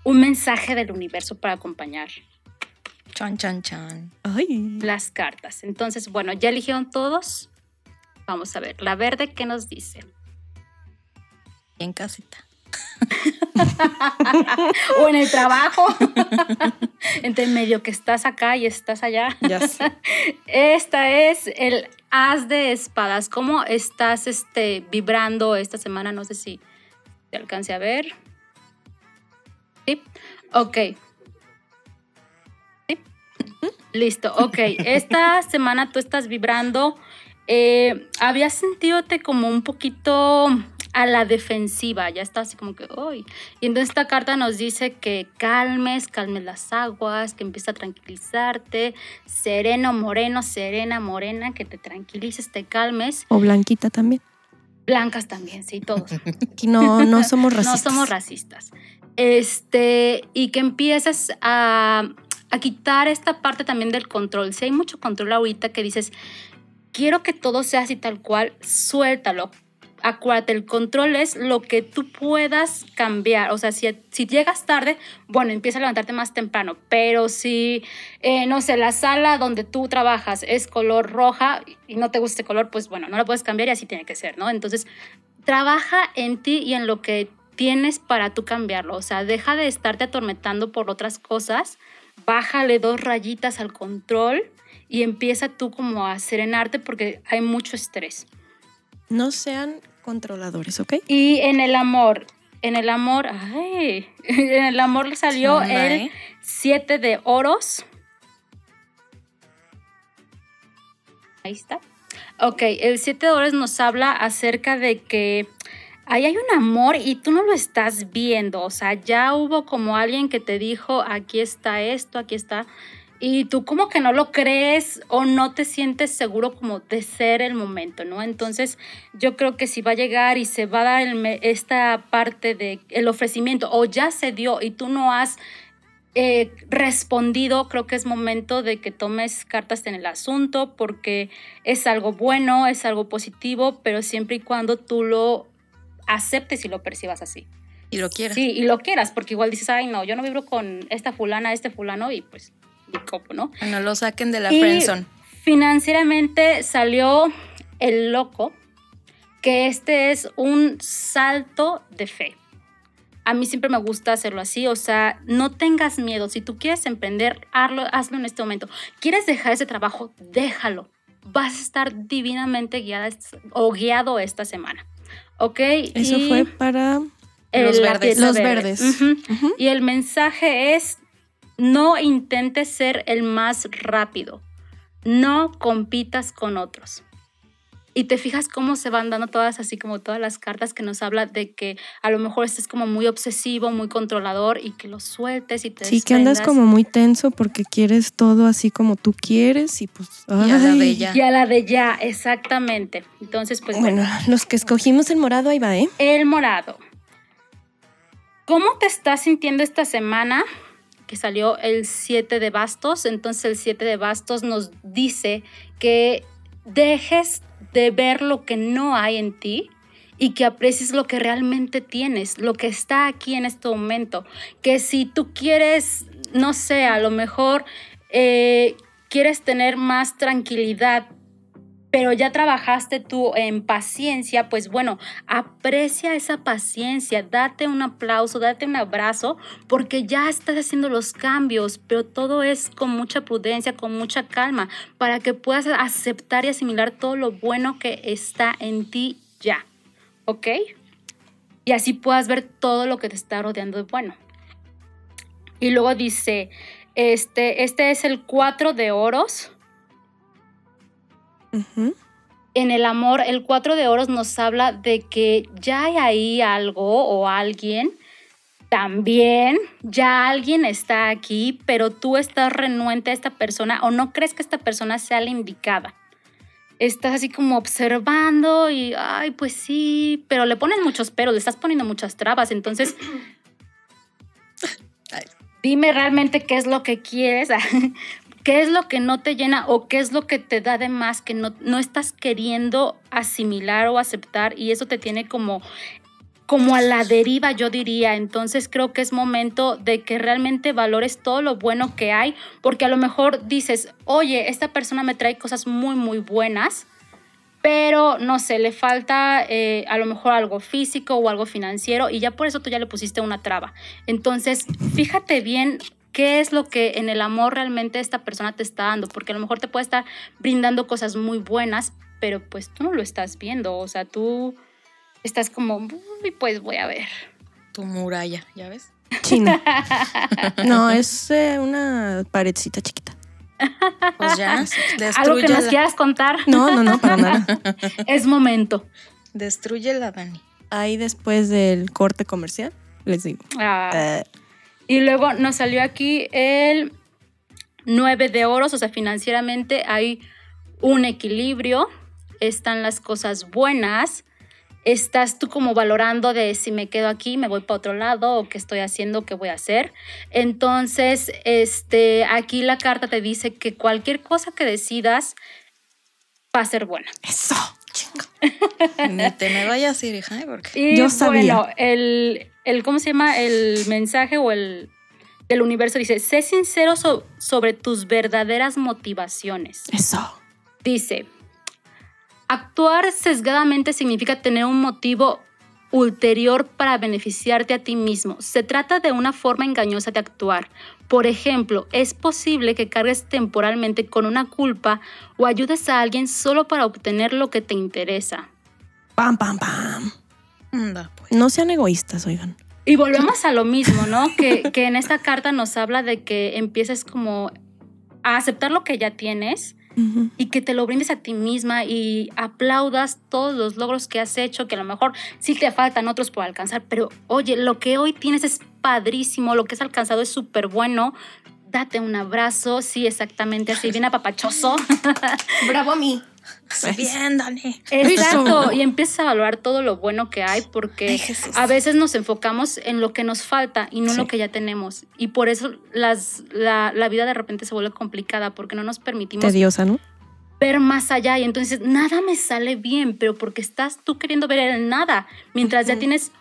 un mensaje del universo para acompañar Chan, chan, chan. Ay. las cartas. Entonces, bueno, ya eligieron todos. Vamos a ver, la verde, ¿qué nos dice? Y en casita. o en el trabajo. Entre medio que estás acá y estás allá. Ya sé. Esta es el as de espadas. ¿Cómo estás este, vibrando esta semana? No sé si te alcance a ver. ¿Sí? Ok. Listo, ok. Esta semana tú estás vibrando. Eh, ¿Habías sentidote como un poquito a la defensiva? Ya está así como que, uy. Y entonces esta carta nos dice que calmes, calmes las aguas, que empieza a tranquilizarte, sereno, moreno, serena, morena, que te tranquilices, te calmes. O blanquita también. Blancas también, sí, todos. No, no somos racistas. No somos racistas. Este, y que empieces a, a quitar esta parte también del control. Si hay mucho control ahorita que dices, quiero que todo sea así tal cual, suéltalo. Acuérdate, el control es lo que tú puedas cambiar. O sea, si, si llegas tarde, bueno, empieza a levantarte más temprano. Pero si, eh, no sé, la sala donde tú trabajas es color roja y no te gusta este color, pues bueno, no lo puedes cambiar y así tiene que ser, ¿no? Entonces, trabaja en ti y en lo que tienes para tú cambiarlo. O sea, deja de estarte atormentando por otras cosas, bájale dos rayitas al control y empieza tú como a serenarte porque hay mucho estrés. No sean controladores, ¿ok? Y en el amor, en el amor, ay, en el amor le salió Onda, el ¿eh? 7 de oros. Ahí está. Ok, el 7 de oros nos habla acerca de que ahí hay un amor y tú no lo estás viendo. O sea, ya hubo como alguien que te dijo, aquí está esto, aquí está. Y tú como que no lo crees o no te sientes seguro como de ser el momento, ¿no? Entonces yo creo que si va a llegar y se va a dar esta parte de el ofrecimiento o ya se dio y tú no has eh, respondido, creo que es momento de que tomes cartas en el asunto porque es algo bueno, es algo positivo, pero siempre y cuando tú lo aceptes y lo percibas así. Y lo quieras. Sí, y lo quieras, porque igual dices, ay, no, yo no vibro con esta fulana, este fulano, y pues, ni copo, ¿no? No lo saquen de la Y- friendzone. Financieramente salió el loco, que este es un salto de fe. A mí siempre me gusta hacerlo así, o sea, no tengas miedo. Si tú quieres emprender, hazlo, hazlo en este momento. ¿Quieres dejar ese trabajo? Déjalo. Vas a estar divinamente guiada o guiado esta semana. ¿Ok? Eso Y fue para el- Los verdes. Los verde. verdes. Y el mensaje es, no intentes ser el más rápido, no compitas con otros. Y te fijas cómo se van dando todas, así como todas las cartas que nos habla de que a lo mejor estés como muy obsesivo, muy controlador y que lo sueltes y te Sí, que andas como muy tenso porque quieres todo así como tú quieres y pues... Y a la de ella. Y a la de ya, exactamente. Entonces, pues bueno, Bueno, los que escogimos el morado, ahí va, ¿eh? el morado. ¿Cómo te estás sintiendo esta semana? Que salió el 7 de bastos. Entonces el 7 de bastos nos dice que dejes de ver lo que no hay en ti y que aprecies lo que realmente tienes, lo que está aquí en este momento. Que si tú quieres, no sé, a lo mejor eh, quieres tener más tranquilidad, pero ya trabajaste tú en paciencia, pues bueno, aprecia esa paciencia, date un aplauso, date un abrazo, porque ya estás haciendo los cambios, pero todo es con mucha prudencia, con mucha calma, para que puedas aceptar y asimilar todo lo bueno que está en ti ya, ¿ok? Y así puedas ver todo lo que te está rodeando de bueno. Y luego dice, este, este es el cuatro de oros. En el amor, el cuatro de oros nos habla de que ya hay ahí algo o alguien. También ya alguien está aquí, pero tú estás renuente a esta persona o no crees que esta persona sea la indicada. Estás así como observando y, ay, pues sí, pero le pones muchos peros, le estás poniendo muchas trabas. Entonces, dime realmente qué es lo que quieres, qué es lo que no te llena o qué es lo que te da de más que no, no estás queriendo asimilar o aceptar y eso te tiene como como a la deriva, yo diría. Entonces creo que es momento de que realmente valores todo lo bueno que hay, porque a lo mejor dices, oye, esta persona me trae cosas muy, muy buenas, pero no sé, le falta eh, a lo mejor algo físico o algo financiero y ya por eso tú ya le pusiste una traba. Entonces, fíjate bien qué es lo que en el amor realmente esta persona te está dando, porque a lo mejor te puede estar brindando cosas muy buenas, pero pues tú no lo estás viendo, o sea, tú estás como, uy, pues voy a ver. Tu muralla, ¿ya ves? China. No, es eh, una paredcita chiquita. Pues ya, ¿Algo que nos quieras contar? No, no, no, para nada. es momento. Destruye la Dani. Ahí después del corte comercial, les digo. Ah. Eh, Y luego nos salió aquí el 9 de oros, o sea, financieramente hay un equilibrio, están las cosas buenas, estás tú como valorando de si me quedo aquí, me voy para otro lado o qué estoy haciendo, qué voy a hacer. Entonces, este, aquí la carta te dice que cualquier cosa que decidas va a ser buena. Eso. Ni te me vayas a ir, hija, ¿eh? porque Y Yo sabía. bueno, el, el, ¿cómo se llama? El mensaje o el del universo dice, sé sincero so- sobre tus verdaderas motivaciones. Eso. Dice, actuar sesgadamente significa tener un motivo ulterior para beneficiarte a ti mismo. Se trata de una forma engañosa de actuar. Por ejemplo, es posible que cargues temporalmente con una culpa o ayudes a alguien solo para obtener lo que te interesa. Pam, pam, pam. pues. No sean egoístas, oigan. Y volvemos a lo mismo, ¿no? Que, que en esta carta nos habla de que empieces como a aceptar lo que ya tienes Y que te lo brindes a ti misma y aplaudas todos los logros que has hecho, que a lo mejor sí te faltan otros por alcanzar, pero oye, lo que hoy tienes es padrísimo, lo que has alcanzado es súper bueno. Date un abrazo, sí, exactamente así, bien apapachoso. Bravo a mí. Bien, Dani. Exacto, y empiezas a valorar todo lo bueno que hay porque Ay, a veces nos enfocamos en lo que nos falta y no en Sí. lo que ya tenemos. Y por eso las, la, la vida de repente se vuelve complicada porque no nos permitimos Tediosa, ¿no? ver más allá y entonces nada me sale bien, pero porque estás tú queriendo ver el nada, mientras ya Ujú. tienes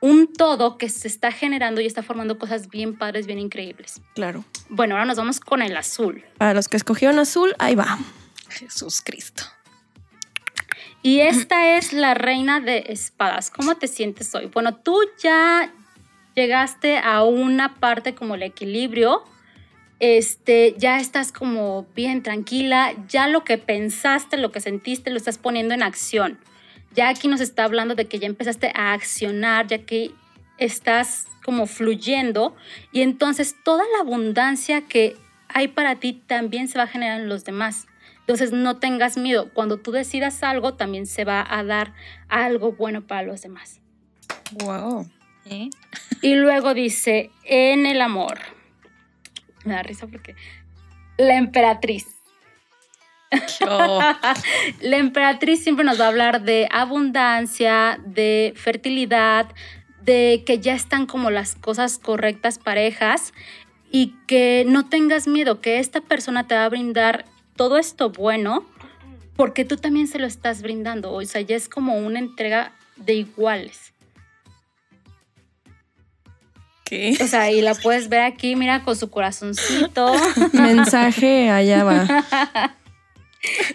un todo que se está generando y está formando cosas bien padres, bien increíbles. Claro. Bueno, ahora nos vamos con el azul. Para los que escogieron azul, ahí va. Jesús Cristo. Y esta es la reina de espadas. ¿Cómo te sientes hoy? Bueno, tú ya llegaste a una parte como el equilibrio. Este, ya estás como bien tranquila, ya lo que pensaste, lo que sentiste, lo estás poniendo en acción. Ya aquí nos está hablando de que ya empezaste a accionar, ya que estás como fluyendo y entonces toda la abundancia que hay para ti también se va a generar en los demás. Entonces no tengas miedo, cuando tú decidas algo también se va a dar algo bueno para los demás. Wow. ¿Eh? Y luego dice, en el amor. Me da risa porque la emperatriz. La emperatriz siempre nos va a hablar de abundancia, de fertilidad, de que ya están como las cosas correctas parejas y que no tengas miedo, que esta persona te va a brindar todo esto bueno porque tú también se lo estás brindando. O sea, ya es como una entrega de iguales. ¿Qué? O sea, y la puedes ver aquí, mira, con su corazoncito. Mensaje, allá va.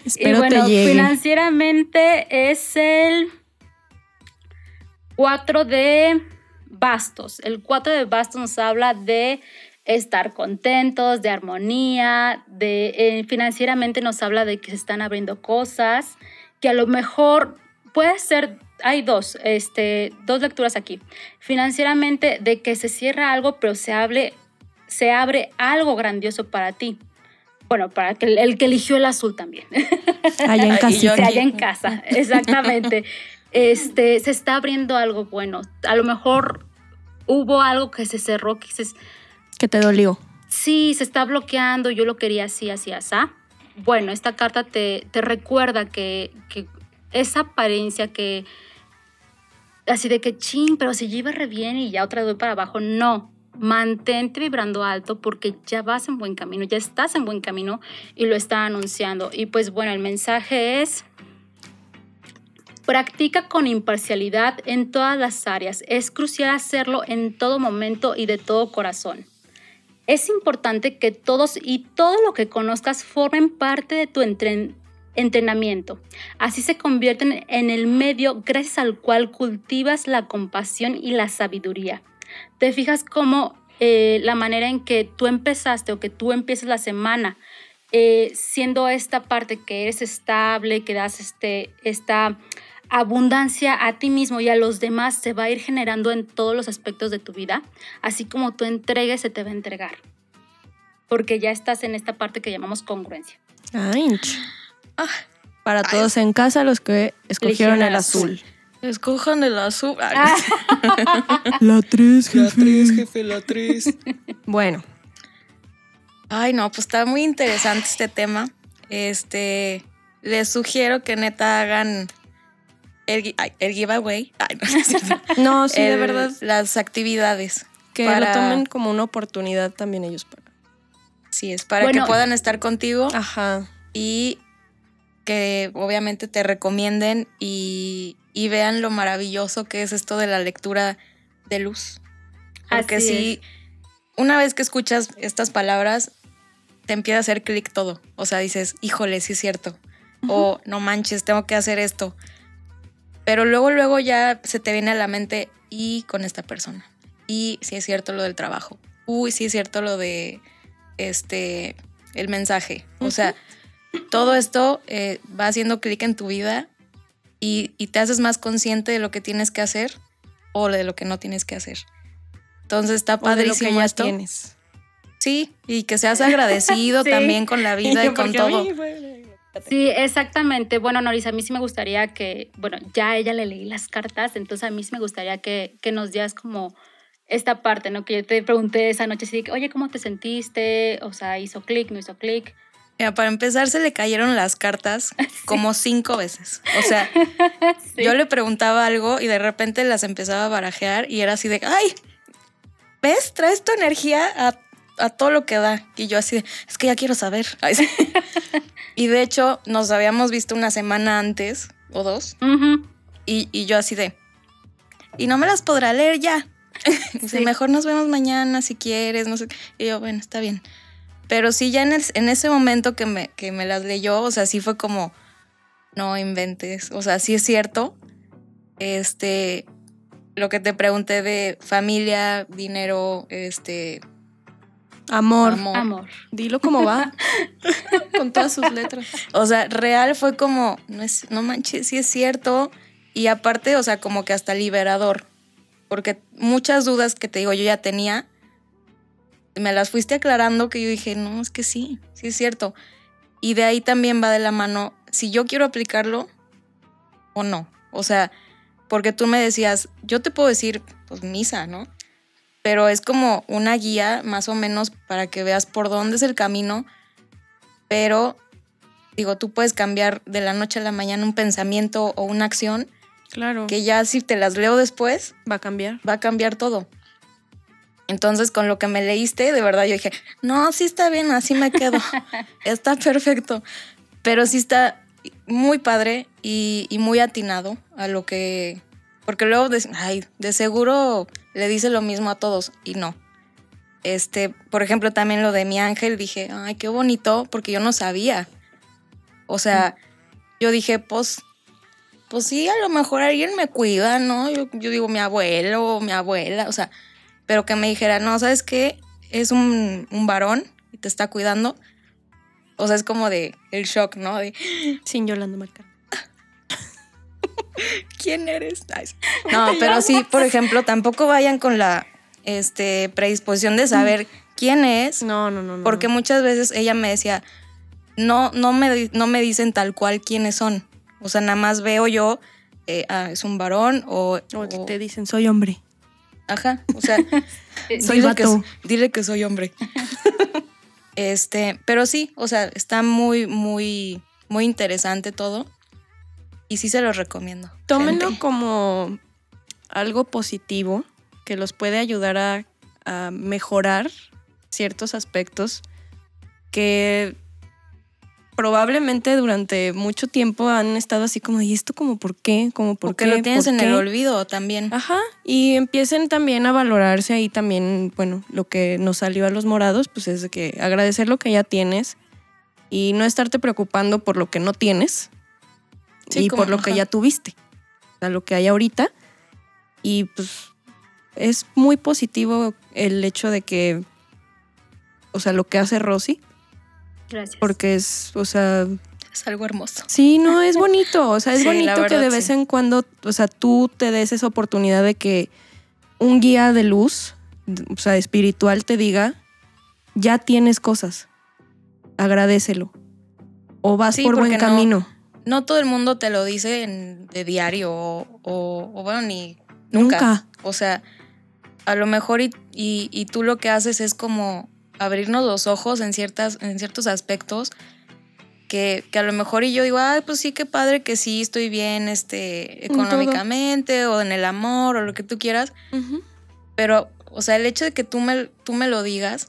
Espero y bueno, te llegue. financieramente es el 4 de bastos. El 4 de bastos nos habla de estar contentos, de armonía, de eh, financieramente nos habla de que se están abriendo cosas, que a lo mejor puede ser, hay dos, este, dos lecturas aquí. Financieramente de que se cierra algo, pero se abre, se abre algo grandioso para ti. Bueno, para que el, el que eligió el azul también. Allá en aquí. haya en casa, exactamente. Este, se está abriendo algo bueno. A lo mejor hubo algo que se cerró, que dices, Que te dolió. sí, se está bloqueando, yo lo quería así, así, así. Bueno, esta carta te, te recuerda que, que esa apariencia que, así de que, ching, pero se lleva re bien y ya otra vez voy para abajo, no. Mantente vibrando alto porque ya vas en buen camino, ya estás en buen camino y lo está anunciando. Y pues bueno, el mensaje es, practica con imparcialidad en todas las áreas. Es crucial hacerlo en todo momento y de todo corazón. Es importante que todos y todo lo que conozcas formen parte de tu entren- entrenamiento. Así se convierten en el medio gracias al cual cultivas la compasión y la sabiduría. Te fijas cómo eh, la manera en que tú empezaste o que tú empiezas la semana, eh, siendo esta parte que eres estable, que das este, esta abundancia a ti mismo y a los demás, se va a ir generando en todos los aspectos de tu vida, así como tú entregues, se te va a entregar. Porque ya estás en esta parte que llamamos congruencia. Ay, ch. Para todos en casa, los que escogieron el azul. azul. Escojan el azul. Ah, La 3, La tres, jefe, la tres. Bueno, Ay, no, pues está muy interesante este tema. Este, les sugiero que neta hagan el, giveaway. Ay, no, no es cierto. no, sí, de verdad, Las actividades. que para- lo tomen como una oportunidad también ellos para. Sí, es para Bueno. que puedan estar contigo Ajá. y que obviamente te recomienden y, y vean lo maravilloso que es esto de la lectura de luz. Porque Así sí, una vez que escuchas estas palabras, te empieza a hacer clic todo. O sea, dices, híjole, sí es cierto. O no manches, tengo que hacer esto. Pero luego, luego ya se te viene a la mente y con esta persona. Y sí es cierto lo del trabajo. Uy, sí es cierto lo de este el mensaje. O sea, todo esto eh, va haciendo clic en tu vida y, y te haces más consciente de lo que tienes que hacer o de lo que no tienes que hacer. Entonces está O de lo que padrísimo ya esto. tienes. Sí, y que seas agradecido Sí. también con la vida y, con todo. mí Sí, exactamente. Bueno, Norisa, a mí sí me gustaría que, bueno, ya a ella le leí las cartas, entonces a mí sí me gustaría que, que nos dieras como esta parte, ¿no? Que yo te pregunté esa noche, así, de que, oye, ¿cómo te sentiste? O sea, hizo clic, no hizo clic. Mira, para empezar, se le cayeron las cartas como cinco veces. O sea, Sí. yo le preguntaba algo y de repente las empezaba a barajear y era así de, ay, ¿ves? Traes tu energía a, a todo lo que da. Y yo así de, es que ya quiero saber. Y de hecho, nos habíamos visto una semana antes o dos y, y yo así de, y no me las podrá leer ya. Dice, mejor nos vemos mañana si quieres, no sé. Y yo, bueno, está bien. Pero sí, ya en, el- en ese momento que me, que me las leyó, o sea, sí fue como, no inventes. O sea, sí es cierto. Este, lo que te pregunté de familia, dinero, este, Amor. amor. Amor. Dilo como va. Con todas sus letras. O sea, real fue como, no, es, no manches, sí es cierto. Y aparte, o sea, como que hasta liberador. Porque muchas dudas que te digo yo ya tenía, me las fuiste aclarando que yo dije, no, es que sí, sí es cierto. Y de ahí también va de la mano si yo quiero aplicarlo o no. O sea, porque tú me decías, yo te puedo decir, pues misa, ¿no? Pero es como una guía más o menos para que veas por dónde es el camino, pero digo, tú puedes cambiar de la noche a la mañana un pensamiento o una acción Claro. que ya si te las leo después va a cambiar. va a cambiar todo. Entonces, con lo que me leíste, de verdad yo dije, no, sí está bien, así me quedo. está perfecto. Pero sí está muy padre y, y muy atinado a lo que... Porque luego, de, ay, de seguro le dice lo mismo a todos y no. Este, por ejemplo, también lo de mi ángel, dije, ay, qué bonito, porque yo no sabía. O sea, yo dije, pues, pues sí, a lo mejor alguien me cuida, ¿no? Yo, yo digo, mi abuelo, mi abuela, o sea, pero que me dijera, no, ¿sabes qué? Es un, un varón y te está cuidando. O sea, es como de el shock, ¿no? De, Sin Yolanda Marcar. ¿quién eres? Ay. No, pero sí, por ejemplo, tampoco vayan con la este, predisposición de saber quién es, No, no, no. no. porque muchas veces ella me decía, no, no, me, no me dicen tal cual quiénes son. O sea, nada más veo yo, eh, ah, es un varón o... O te dicen, soy hombre. Ajá, o sea, Soy dile, que, dile que soy hombre. este, pero sí, o sea, está muy, muy, muy interesante todo. Y sí se los recomiendo. Tómenlo gente. como algo positivo que los puede ayudar a, a mejorar ciertos aspectos que probablemente durante mucho tiempo han estado así como, ¿y esto como por qué? Como por Porque qué? lo tienes ¿Por en qué?". el olvido también. Ajá, y empiecen también a valorarse ahí también, bueno, lo que nos salió a los morados, pues es de que agradecer lo que ya tienes y no estarte preocupando por lo que no tienes Sí, y como- por lo que ya tuviste, o sea, lo que hay ahorita. Y pues es muy positivo el hecho de que, o sea, lo que hace Rosy, Gracias. porque es, o sea, Es algo hermoso. Sí, no, es bonito. O sea, es Sí, bonito que de vez sí. en cuando, o sea, tú te des esa oportunidad de que un guía de luz, o sea, espiritual, te diga, ya tienes cosas, agradecelo. O vas Sí, por buen no- camino. No todo el mundo te lo dice en- de diario o, o- o bueno, ni Nunca. nunca. O sea, a lo mejor y, y- y tú lo que haces es como abrirnos los ojos en, ciertas, en ciertos aspectos que, que a lo mejor y yo digo, ay, pues sí, qué padre que sí estoy bien este, económicamente o en el amor o lo que tú quieras, pero, o sea, el hecho de que tú me, tú me lo digas,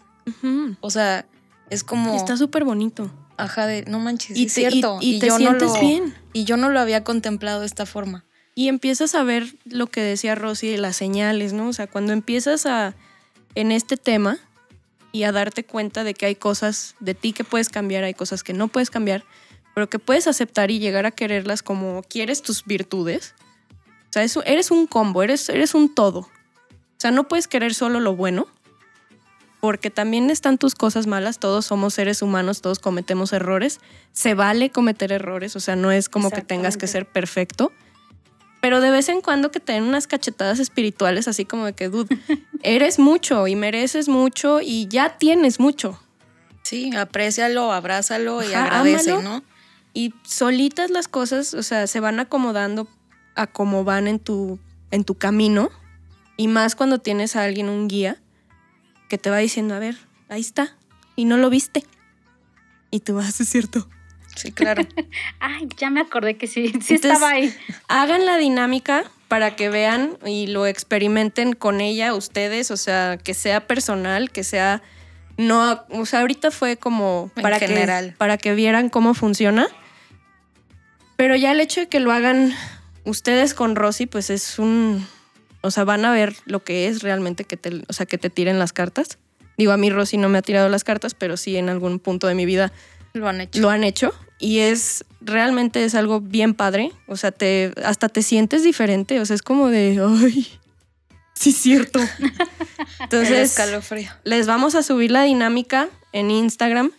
o sea, es como, Está súper bonito. Ajá, de, no manches, Y, es te, y- te yo sientes no lo, bien. Y yo no lo había contemplado de esta forma. Y empiezas a ver lo que decía Rosy las señales, ¿no? O sea, cuando empiezas a en este tema y a darte cuenta de que hay cosas de ti que puedes cambiar, hay cosas que no puedes cambiar, pero que puedes aceptar y llegar a quererlas como quieres tus virtudes. O sea, eso- eres un combo, eres, eres un todo. O sea, no puedes querer solo lo bueno, porque también están tus cosas malas, todos somos seres humanos, todos cometemos errores, se vale cometer errores, o sea, no es como que tengas que ser perfecto, pero de vez en cuando que te den unas cachetadas espirituales, así como de que, dude, eres mucho y mereces mucho y ya tienes mucho. Sí, aprécialo, abrázalo y Ajá, agradece, ámalo. ¿no? Y solitas las cosas, o sea, se van acomodando a cómo van en tu, en tu camino. Y más cuando tienes a alguien, un guía, que te va diciendo, a ver, ahí está. Y no lo viste. Y tú vas, es cierto. Sí, claro. Ay, ya me acordé que sí, sí Entonces- estaba ahí. Hagan la dinámica para que vean y lo experimenten con ella ustedes, o sea, que sea personal, que sea no, o sea, ahorita fue como En para general. que para que vieran cómo funciona. Pero ya el hecho de que lo hagan ustedes con Rosy, pues es un o sea, van a ver lo que es realmente que te, o sea, que te tiren las cartas. Digo, a mí Rosy no me ha tirado las cartas, pero sí en algún punto de mi vida Lo han hecho. lo han hecho y es realmente es algo bien padre. O sea, te hasta te sientes diferente. O sea, es como de ay, sí es cierto. Entonces les vamos a subir la dinámica en Instagram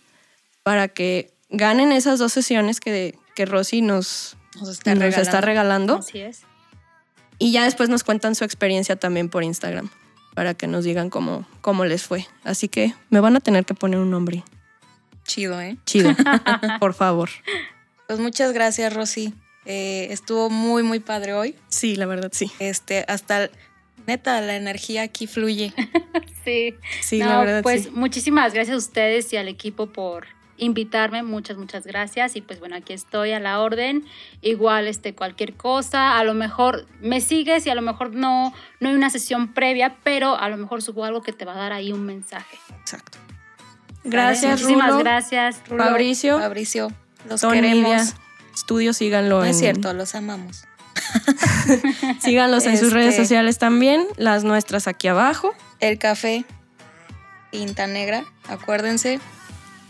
para que ganen esas dos sesiones que, que Rosy nos, Nos está nos regalando. está regalando. Así es. Y ya después nos cuentan su experiencia también por Instagram para que nos digan cómo, cómo les fue. Así que me van a tener que poner un nombre Chido, ¿eh? chido, por favor. Pues muchas gracias, Rosy. Eh, estuvo muy, muy padre hoy. Sí, la verdad, sí. Este, hasta neta, la energía aquí fluye. Sí. Sí, no, la verdad, pues sí. muchísimas gracias a ustedes y al equipo por invitarme, muchas, muchas gracias. Y pues bueno, aquí estoy a la orden. Igual, este, cualquier cosa, a lo mejor me sigues y a lo mejor no, no hay una sesión previa, pero a lo mejor subo algo que te va a dar ahí un mensaje. Exacto. Gracias, Muchísimas Rulo. gracias. Rulo, Fabricio. Fabricio, los Tony, queremos. Lidia, Estudio, síganlo No en, es cierto, los amamos. síganlos en sus Este- redes sociales también, las nuestras aquí abajo. El café, tinta negra, acuérdense.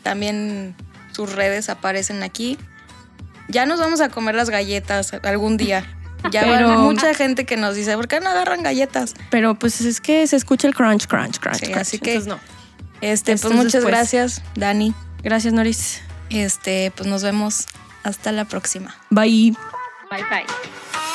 También sus redes aparecen aquí. Ya nos vamos a comer las galletas algún día. Ya Pero- va mucha gente que nos dice, ¿por qué no agarran galletas? Pero pues es que se escucha el crunch, crunch, crunch. Sí, crunch. así que- Entonces, no. Este, Esto pues es muchas después. gracias, Dani. Gracias, Noris. Este, pues nos vemos hasta la próxima. Bye. Bye bye.